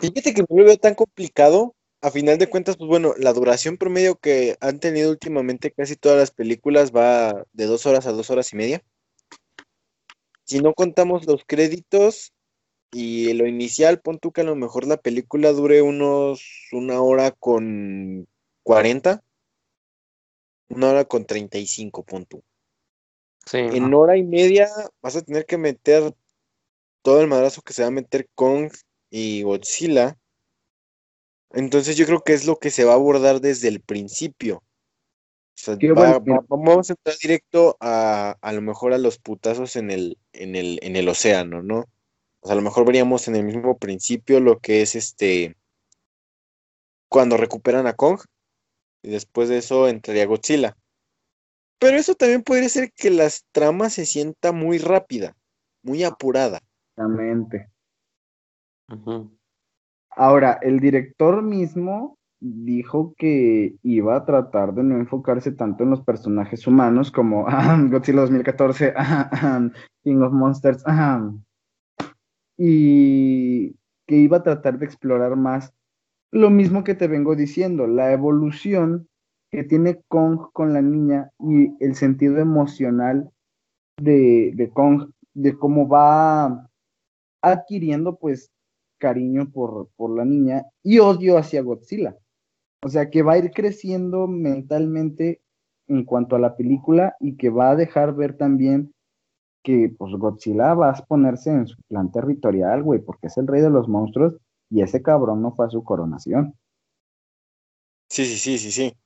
Speaker 2: Fíjate que no lo veo tan complicado. A final de cuentas, pues bueno, la duración promedio que han tenido últimamente casi todas las películas va de dos horas a dos horas y media. Si no contamos los créditos y lo inicial, pon tú que a lo mejor la película dure unos una hora con 40, una hora con 35, pon tú.
Speaker 3: Sí.
Speaker 2: En hora y media vas a tener que meter todo el madrazo que se va a meter Kong y Godzilla. Entonces yo creo que es lo que se va a abordar desde el principio. O sea,
Speaker 1: Qué
Speaker 2: va-
Speaker 1: bueno.
Speaker 2: va- vamos a entrar directo a, a lo mejor a los putazos en el, en el, en el océano, ¿no? O sea, a lo mejor veríamos en el mismo principio lo que es este cuando recuperan a Kong y después de eso entraría Godzilla. Pero eso también podría ser que las tramas se sienta muy rápida, muy apurada.
Speaker 1: Exactamente. Ahora, el director mismo dijo que iba a tratar de no enfocarse tanto en los personajes humanos como ah, Godzilla 2014, ah, King of Monsters, ah, y que iba a tratar de explorar más lo mismo que te vengo diciendo, la evolución que tiene Kong con la niña y el sentido emocional de, de Kong, de cómo va adquiriendo pues cariño por, por la niña y odio hacia Godzilla. O sea, que va a ir creciendo mentalmente en cuanto a la película y que va a dejar ver también que pues Godzilla va a ponerse en su plan territorial, güey, porque es el rey de los monstruos y ese cabrón no fue a su coronación.
Speaker 2: Sí, sí, sí, sí, sí.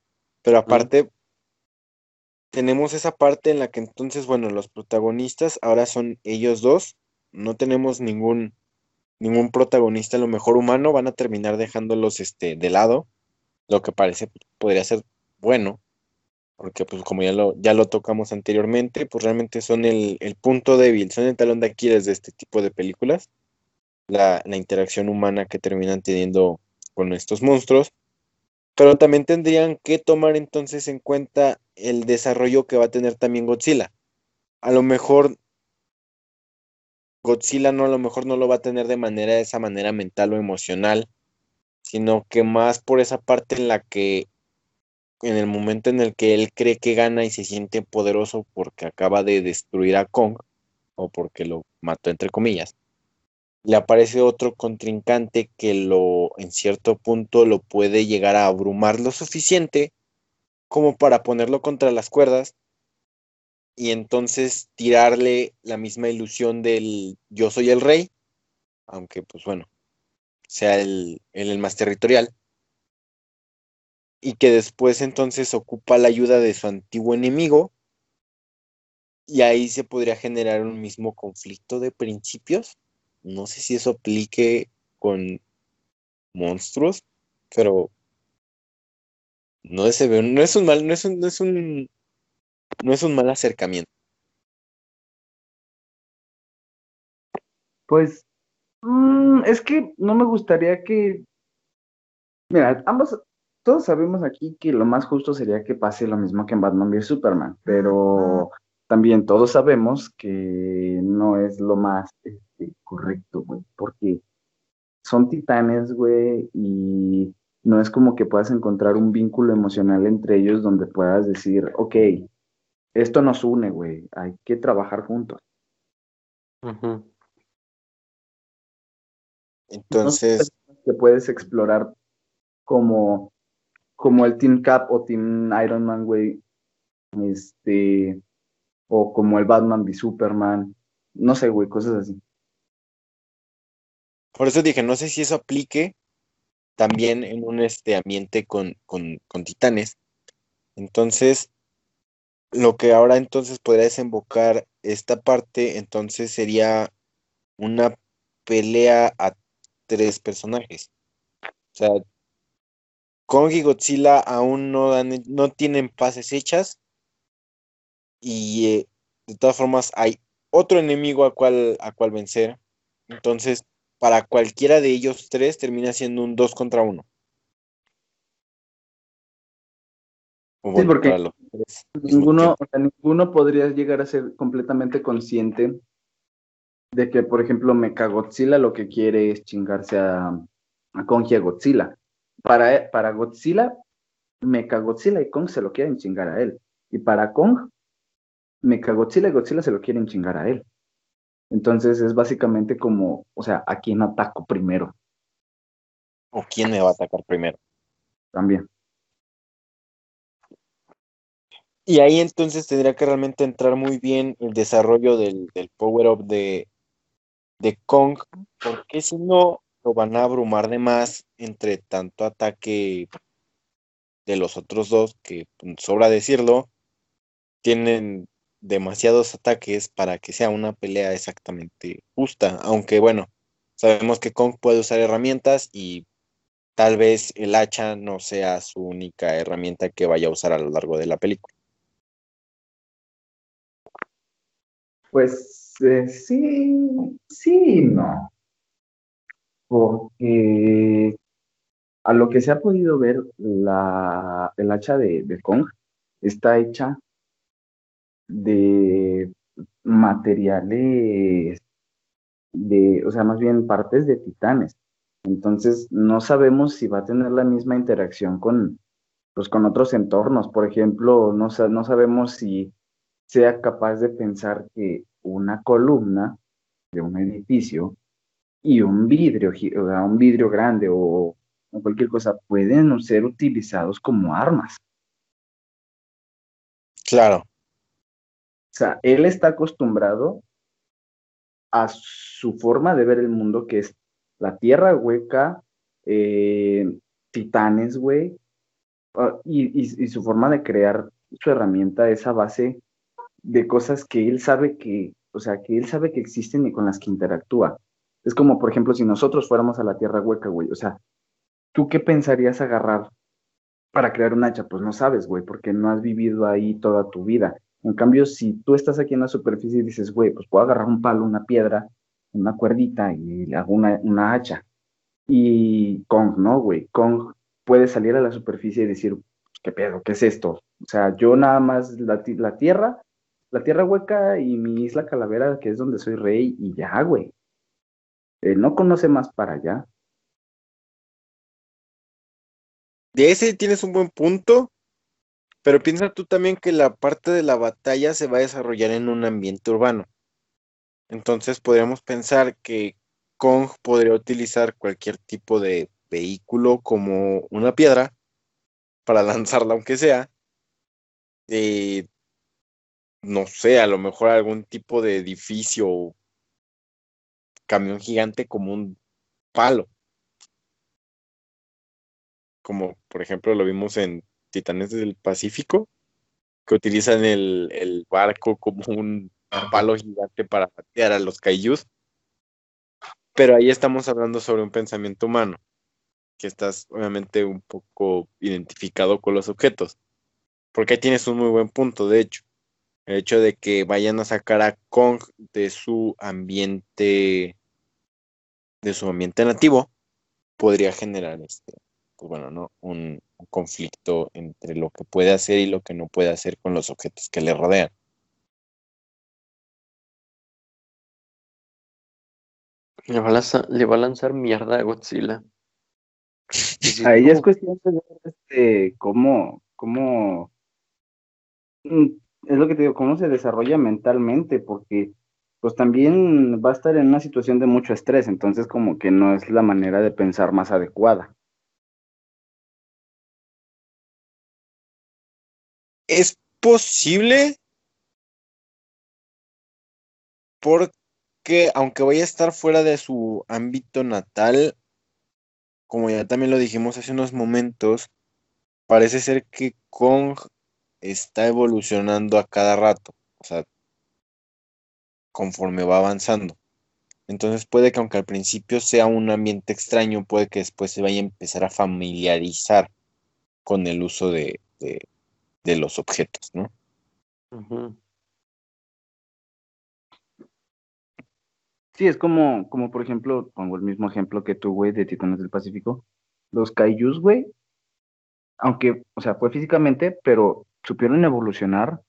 Speaker 2: Pero aparte, tenemos esa parte en la que entonces, bueno, los protagonistas ahora son ellos dos. No tenemos ningún, ningún protagonista, a lo mejor humano, van a terminar dejándolos este, de lado, lo que parece podría ser bueno, porque pues como ya lo, ya lo tocamos anteriormente, pues realmente son el, el punto débil, son el talón de Aquiles de este tipo de películas, la, interacción humana que terminan teniendo con estos monstruos. Pero también tendrían que tomar entonces en cuenta el desarrollo que va a tener también Godzilla. a lo mejor Godzilla no a lo mejor no lo va a tener de manera de esa manera mental o emocional, sino que más por esa parte en la que en el momento en el que él cree que gana y se siente poderoso porque acaba de destruir a Kong o porque lo mató entre comillas, le aparece otro contrincante que lo en cierto punto lo puede llegar a abrumar lo suficiente como para ponerlo contra las cuerdas y entonces tirarle la misma ilusión del yo soy el rey, aunque pues bueno, sea el, el, más territorial, y que después entonces ocupa la ayuda de su antiguo enemigo, y ahí se podría generar un mismo conflicto de principios. No sé si eso aplique con monstruos, pero no, se ve, no es un mal, no es un, no es un no es un mal acercamiento.
Speaker 1: Pues mm, es que no me gustaría que. Mira, ambos, todos sabemos aquí que lo más justo sería que pase lo mismo que en Batman v Superman, pero también todos sabemos que no es lo más este, correcto, güey, porque son titanes, güey, y no es como que puedas encontrar un vínculo emocional entre ellos donde puedas decir, ok, esto nos une, güey. Hay que trabajar juntos.
Speaker 2: Entonces.
Speaker 1: que puedes explorar como, como el Team Cap o Team Iron Man, güey. Este. O como el Batman v Superman. No sé, güey, cosas así.
Speaker 2: Por eso dije, no sé si eso aplique también en un este ambiente con, con, con titanes. Entonces, lo que ahora entonces podría desembocar esta parte, entonces sería una pelea a tres personajes. O sea, Kong y Godzilla aún no, no tienen pases hechas y eh, de todas formas hay otro enemigo a cual, a cual vencer. Entonces, para cualquiera de ellos tres termina siendo un dos contra uno.
Speaker 1: sí, porque ninguno, ninguno podría llegar a ser completamente consciente de que, por ejemplo, Mechagodzilla lo que quiere es chingarse a, a Kong y a Godzilla. Para, para Godzilla, Mechagodzilla y Kong se lo quieren chingar a él. Y para Kong, Mechagodzilla y Godzilla se lo quieren chingar a él. Entonces es básicamente como, o sea, ¿a quién ataco primero?
Speaker 2: ¿O quién me va a atacar primero?
Speaker 1: También.
Speaker 2: Y ahí entonces tendría que realmente entrar muy bien el desarrollo del, power-up de, de Kong, porque si no, lo van a abrumar de más entre tanto ataque de los otros dos, que pues, sobra decirlo, tienen demasiados ataques para que sea una pelea exactamente justa, aunque bueno, sabemos que Kong puede usar herramientas y tal vez el hacha no sea su única herramienta que vaya a usar a lo largo de la película.
Speaker 1: Pues eh, sí, sí, no. Porque a lo que se ha podido ver, la, el hacha de, Kong está hecha de materiales de, o sea, más bien partes de titanes. Entonces, no sabemos si va a tener la misma interacción con, pues, con otros entornos. Por ejemplo, no, no sabemos si sea capaz de pensar que una columna de un edificio y un vidrio, o un vidrio grande o, cualquier cosa pueden ser utilizados como armas.
Speaker 2: Claro.
Speaker 1: O sea, él está acostumbrado a su forma de ver el mundo, que es la tierra hueca, eh, titanes, güey, ah, y, y, su forma de crear su herramienta es a base de cosas que él sabe que, o sea, que él sabe que existen y con las que interactúa. Es como, por ejemplo, si nosotros fuéramos a la Tierra hueca, güey, o sea, ¿tú qué pensarías agarrar para crear un hacha? Pues no sabes, güey, porque no has vivido ahí toda tu vida. En cambio, si tú estás aquí en la superficie y dices, güey, pues puedo agarrar un palo, una piedra, una cuerdita y hago una, una hacha. Y Kong, ¿no, güey? Kong puede salir a la superficie y decir, ¿qué pedo? ¿Qué es esto? O sea, yo nada más la, la tierra la tierra hueca y mi isla calavera, que es donde soy rey, y ya, güey. Él no conoce más para allá.
Speaker 2: De ese tienes un buen punto, pero piensa tú también que la parte de la batalla se va a desarrollar en un ambiente urbano. Entonces podríamos pensar que Kong podría utilizar cualquier tipo de vehículo como una piedra para lanzarla aunque sea. No sé, a lo mejor algún tipo de edificio o camión gigante como un palo. Como por ejemplo lo vimos en Titanes del Pacífico, que utilizan el, el barco como un palo gigante para patear a los kaijus. Pero ahí estamos hablando sobre un pensamiento humano, que estás obviamente un poco identificado con los objetos. Porque ahí tienes un muy buen punto, de hecho. El hecho de que vayan a sacar a Kong de su ambiente, de su ambiente nativo, podría generar este, pues bueno, ¿no? Un, un conflicto entre lo que puede hacer y lo que no puede hacer con los objetos que le rodean.
Speaker 3: Le va a lanzar, le va a lanzar mierda a Godzilla.
Speaker 1: Ahí ya es cuestión de ver este, cómo, cómo, mm, es lo que te digo, cómo se desarrolla mentalmente, porque pues también va a estar en una situación de mucho estrés, entonces como que no es la manera de pensar más adecuada.
Speaker 2: Es posible porque aunque vaya a estar fuera de su ámbito natal, como ya también lo dijimos hace unos momentos, parece ser que Kong está evolucionando a cada rato, o sea, conforme va avanzando. Entonces puede que aunque al principio sea un ambiente extraño, puede que después se vaya a empezar a familiarizar con el uso de, de, de los objetos, ¿no?
Speaker 1: Sí, es como, como por ejemplo, pongo el mismo ejemplo que tú, güey, de Titanes del Pacífico. Los kaijus, güey, aunque, o sea, fue físicamente, pero supieron evolucionar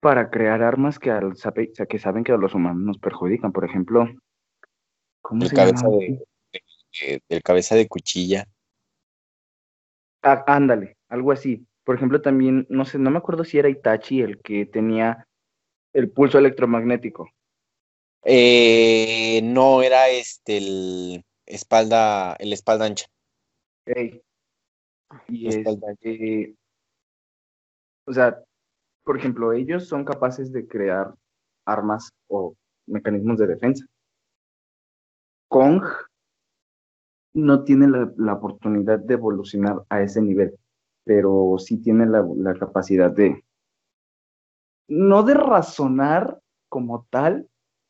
Speaker 1: para crear armas que, al, sabe- o sea, que saben que a los humanos nos perjudican. Por ejemplo, ¿cómo
Speaker 2: El
Speaker 1: se
Speaker 2: cabeza
Speaker 1: llama?
Speaker 2: de, de- del cabeza de cuchilla.
Speaker 1: Ah, ándale, algo así. Por ejemplo, también, no sé, no me acuerdo si era Itachi el que tenía el pulso electromagnético.
Speaker 2: Eh, no era este el espalda, el espalda ancha.
Speaker 1: Y
Speaker 2: Espalda ancha.
Speaker 1: este, o sea, por ejemplo, ellos son capaces de crear armas o mecanismos de defensa. Kong no tiene la, la oportunidad de evolucionar a ese nivel, pero sí tiene la, la capacidad de, no de razonar como tal,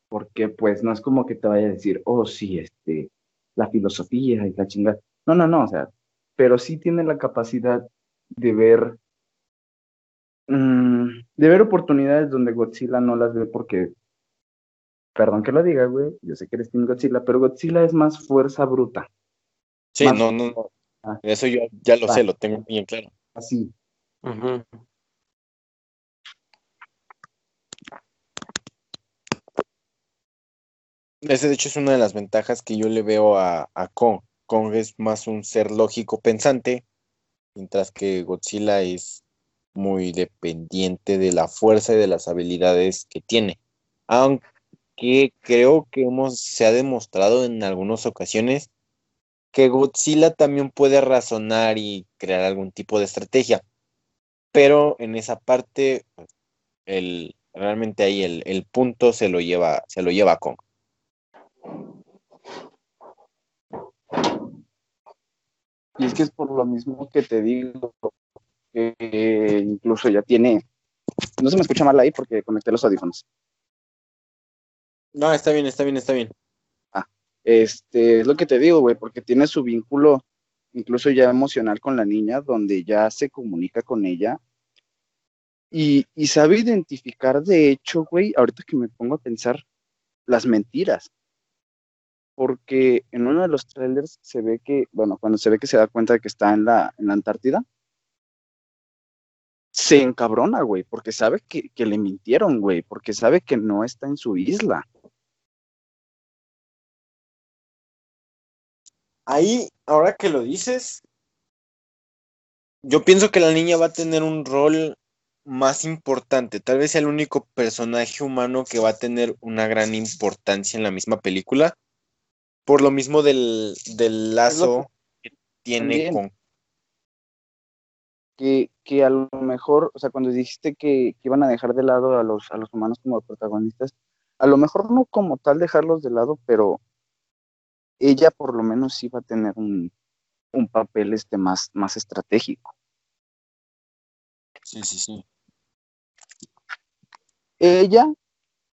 Speaker 1: porque pues no es como que te vaya a decir, oh sí, este, la filosofía y la chingada. No, no, no, o sea, pero sí tiene la capacidad de ver, mm, de ver oportunidades donde Godzilla no las ve porque, perdón que lo diga, güey, yo sé que eres Team Godzilla, pero Godzilla es más fuerza bruta,
Speaker 2: Sí,
Speaker 1: Más-
Speaker 2: no, no, no.
Speaker 1: Ah.
Speaker 2: Eso yo ya lo
Speaker 1: Va.
Speaker 2: sé, lo tengo bien claro.
Speaker 1: así.
Speaker 2: Ese de hecho es una de las ventajas que yo le veo a, a Kong. Kong es más un ser lógico pensante, mientras que Godzilla es muy dependiente de la fuerza y de las habilidades que tiene. Aunque creo que hemos, se ha demostrado en algunas ocasiones que Godzilla también puede razonar y crear algún tipo de estrategia. Pero en esa parte, el, realmente ahí el, el punto se lo lleva, se lo lleva a Kong.
Speaker 1: Y es que es por lo mismo que te digo, que incluso ya tiene, no se me escucha mal ahí porque conecté los audífonos.
Speaker 2: No, está bien, está bien, está bien.
Speaker 1: Este, es lo que te digo, güey, porque tiene su vínculo incluso ya emocional con la niña, donde ya se comunica con ella y, sabe identificar, de hecho, güey, ahorita que me pongo a pensar, las mentiras. Porque en uno de los trailers se ve que, bueno, cuando se ve que se da cuenta de que está en la, en la Antártida, se encabrona, güey, porque sabe que, que le mintieron, güey, porque sabe que no está en su isla.
Speaker 2: Ahí, ahora que lo dices, yo pienso que la niña va a tener un rol más importante. Tal vez sea el único personaje humano que va a tener una gran importancia en la misma película. Por lo mismo del, del lazo que tiene
Speaker 1: También.
Speaker 2: con.
Speaker 1: que, que a lo mejor, o sea, cuando dijiste que, que iban a dejar de lado a los, a los humanos como protagonistas, a lo mejor no como tal dejarlos de lado, pero ella por lo menos va a tener un, un papel este más, más estratégico.
Speaker 2: Sí, sí, sí.
Speaker 1: Ella,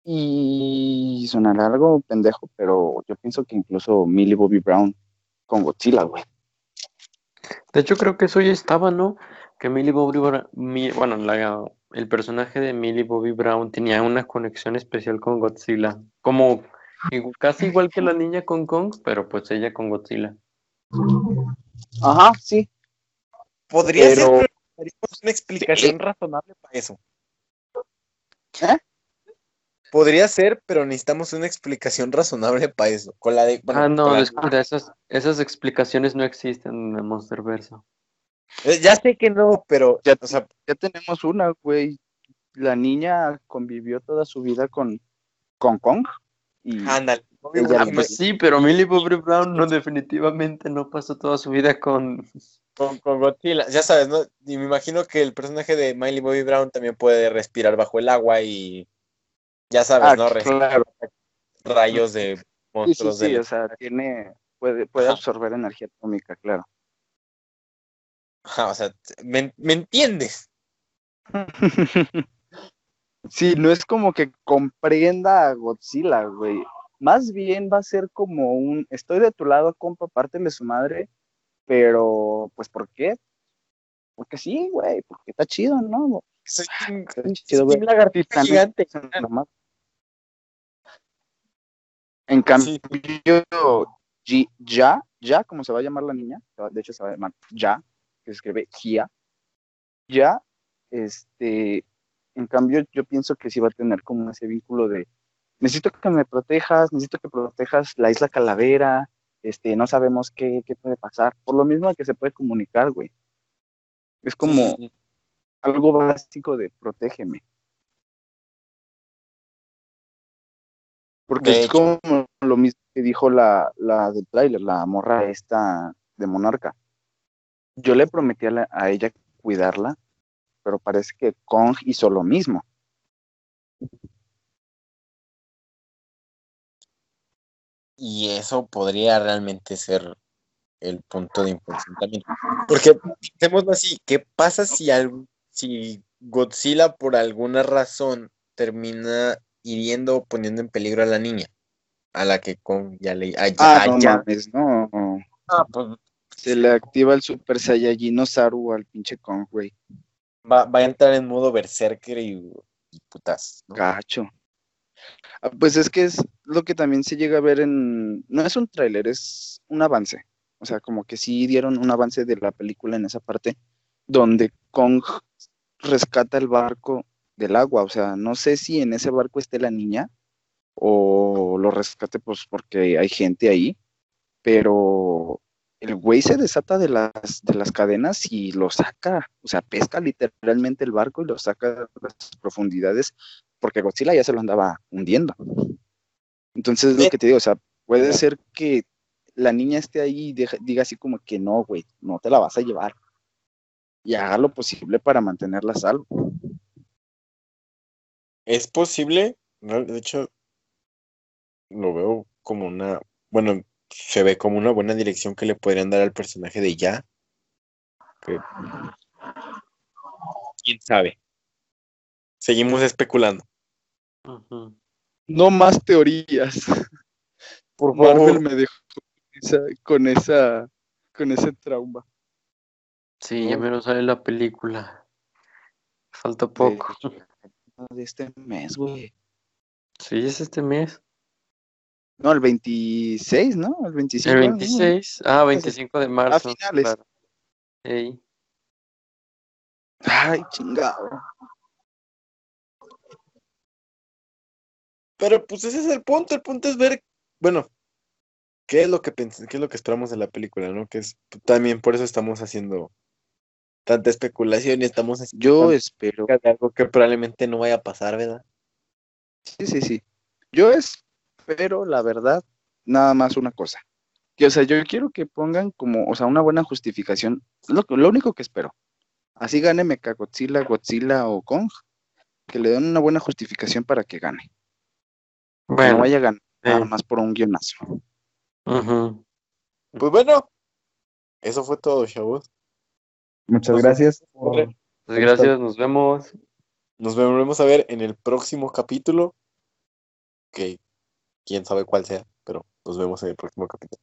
Speaker 1: y sonará algo pendejo, pero yo pienso que incluso Millie Bobby Brown con Godzilla, güey.
Speaker 3: De hecho, creo que eso ya estaba, ¿no? Que Millie Bobby Brown, bueno, la- el personaje de Millie Bobby Brown tenía una conexión especial con Godzilla. Como casi igual que la niña con Kong, pero pues ella con Godzilla.
Speaker 1: Ajá, sí.
Speaker 2: Podría ser,
Speaker 1: Pero-
Speaker 2: necesitaríamos una explicación razonable para eso.
Speaker 1: ¿Eh?
Speaker 2: Podría ser, pero necesitamos una explicación razonable para eso. Con la de. bueno,
Speaker 3: Ah, no,
Speaker 2: con la-
Speaker 3: esas, esas explicaciones no existen en el Monsterverse.
Speaker 2: Eh, Ya sé que no, pero.
Speaker 1: Ya-
Speaker 2: o sea,
Speaker 1: Ya tenemos una, güey. La niña convivió toda su vida con, con Kong. Y
Speaker 2: ándale.
Speaker 3: Ah, pues sí, pero Millie Bobby Brown no definitivamente no pasó toda su vida con...
Speaker 2: Con, con Godzilla, ya sabes, ¿no? Y me imagino que el personaje de Miley Bobby Brown también puede respirar bajo el agua y ya sabes,
Speaker 1: Ah,
Speaker 2: ¿no?
Speaker 1: Claro.
Speaker 2: rayos de
Speaker 1: Sí, sí,
Speaker 2: monstruos
Speaker 1: sí,
Speaker 2: del-
Speaker 1: o sea, tiene, puede, puede
Speaker 2: Ajá.
Speaker 1: absorber energía atómica, claro.
Speaker 2: Ajá, o sea, ¿me, me entiendes?
Speaker 1: Sí, no es como que comprenda a Godzilla, güey. Más bien va a ser como un, estoy de tu lado, compa, pártele su madre, pero, pues, ¿por qué? Porque sí, güey, porque está chido, ¿no?
Speaker 2: Soy un,
Speaker 1: Está chido,
Speaker 2: soy
Speaker 1: güey.
Speaker 2: un lagartija gigante.
Speaker 1: Nomás. En cambio, ya, ya, como se va a llamar la niña, de hecho se va a llamar ya, que se escribe Gia, ya, este, en cambio yo pienso que sí va a tener como ese vínculo de, necesito que me protejas, necesito que protejas la isla Calavera, este, no sabemos qué, qué puede pasar, por lo mismo que se puede comunicar, güey. Es como algo básico de protégeme. Porque es como lo mismo que dijo la, la del tráiler, la morra esta de Monarca. Yo le prometí a, la- a ella cuidarla, pero parece que Kong hizo lo mismo.
Speaker 2: Y eso podría realmente ser el punto de enfrentamiento. Porque pensemos así, ¿qué pasa si, al- si Godzilla por alguna razón termina hiriendo o poniendo en peligro a la niña? A la que con ya le... a-
Speaker 1: Ah, no
Speaker 2: ya-
Speaker 1: mames, no.
Speaker 2: Ah, pues,
Speaker 1: Se le activa el Super Saiyajin Saru al pinche Kong, güey.
Speaker 2: Va, va a entrar en modo berserker y, y putas. ¿no?
Speaker 1: Ah, Pues es que es lo que también se llega a ver en... No es un tráiler, es un avance. O sea, como que sí dieron un avance de la película en esa parte donde Kong rescata el barco del agua. O sea, no sé si en ese barco esté la niña o lo rescate pues porque hay gente ahí, pero el güey se desata de las, de las cadenas y lo saca, o sea, pesca literalmente el barco y lo saca de las profundidades porque Godzilla ya se lo andaba hundiendo. Entonces, lo que te digo, o sea, puede ser que la niña esté ahí y deja- diga así como que no, güey, no te la vas a llevar. Y haga lo posible para mantenerla a salvo.
Speaker 2: Es posible, ¿no? de hecho, lo veo como una, bueno, se ve como una buena dirección que le podrían dar al personaje de Ya. que- ¿Quién sabe? Seguimos especulando.
Speaker 1: No más teorías.
Speaker 2: Por
Speaker 1: Marvel me dejó con esa, con esa, con ese trauma.
Speaker 3: Sí, ya
Speaker 1: No.
Speaker 3: menos sale la película. Falta poco.
Speaker 1: De este mes, güey.
Speaker 3: Sí, es este mes.
Speaker 1: No, el 26, ¿no? El 25.
Speaker 3: El
Speaker 1: ¿no?
Speaker 3: 26. Ah, 25 de marzo.
Speaker 1: finales.
Speaker 3: claro. Ey.
Speaker 1: Ay, chingado.
Speaker 2: Pero pues ese es el punto, el punto es ver, bueno, qué es lo que pens- qué es lo que esperamos de la película, ¿no? Que es también por eso estamos haciendo tanta especulación y estamos haciendo
Speaker 1: Yo espero.
Speaker 2: de algo que probablemente no vaya a pasar, ¿verdad?
Speaker 1: Sí, sí, sí. Yo espero, la verdad, nada más una cosa. Que, o sea, yo quiero que pongan como, o sea, una buena justificación. Lo, lo único que espero. Así gane Mechagodzilla, Godzilla o Kong. Que le den una buena justificación para que gane. Que no
Speaker 3: Bueno,
Speaker 1: vaya a ganar nada más por un guionazo.
Speaker 3: ujú.
Speaker 2: Pues bueno, eso fue todo, chavos.
Speaker 4: Muchas
Speaker 2: Nos
Speaker 4: gracias. por-
Speaker 3: Pues gracias, nos vemos.
Speaker 2: Nos volvemos a ver en el próximo capítulo. Que quién sabe cuál sea, pero nos vemos en el próximo capítulo.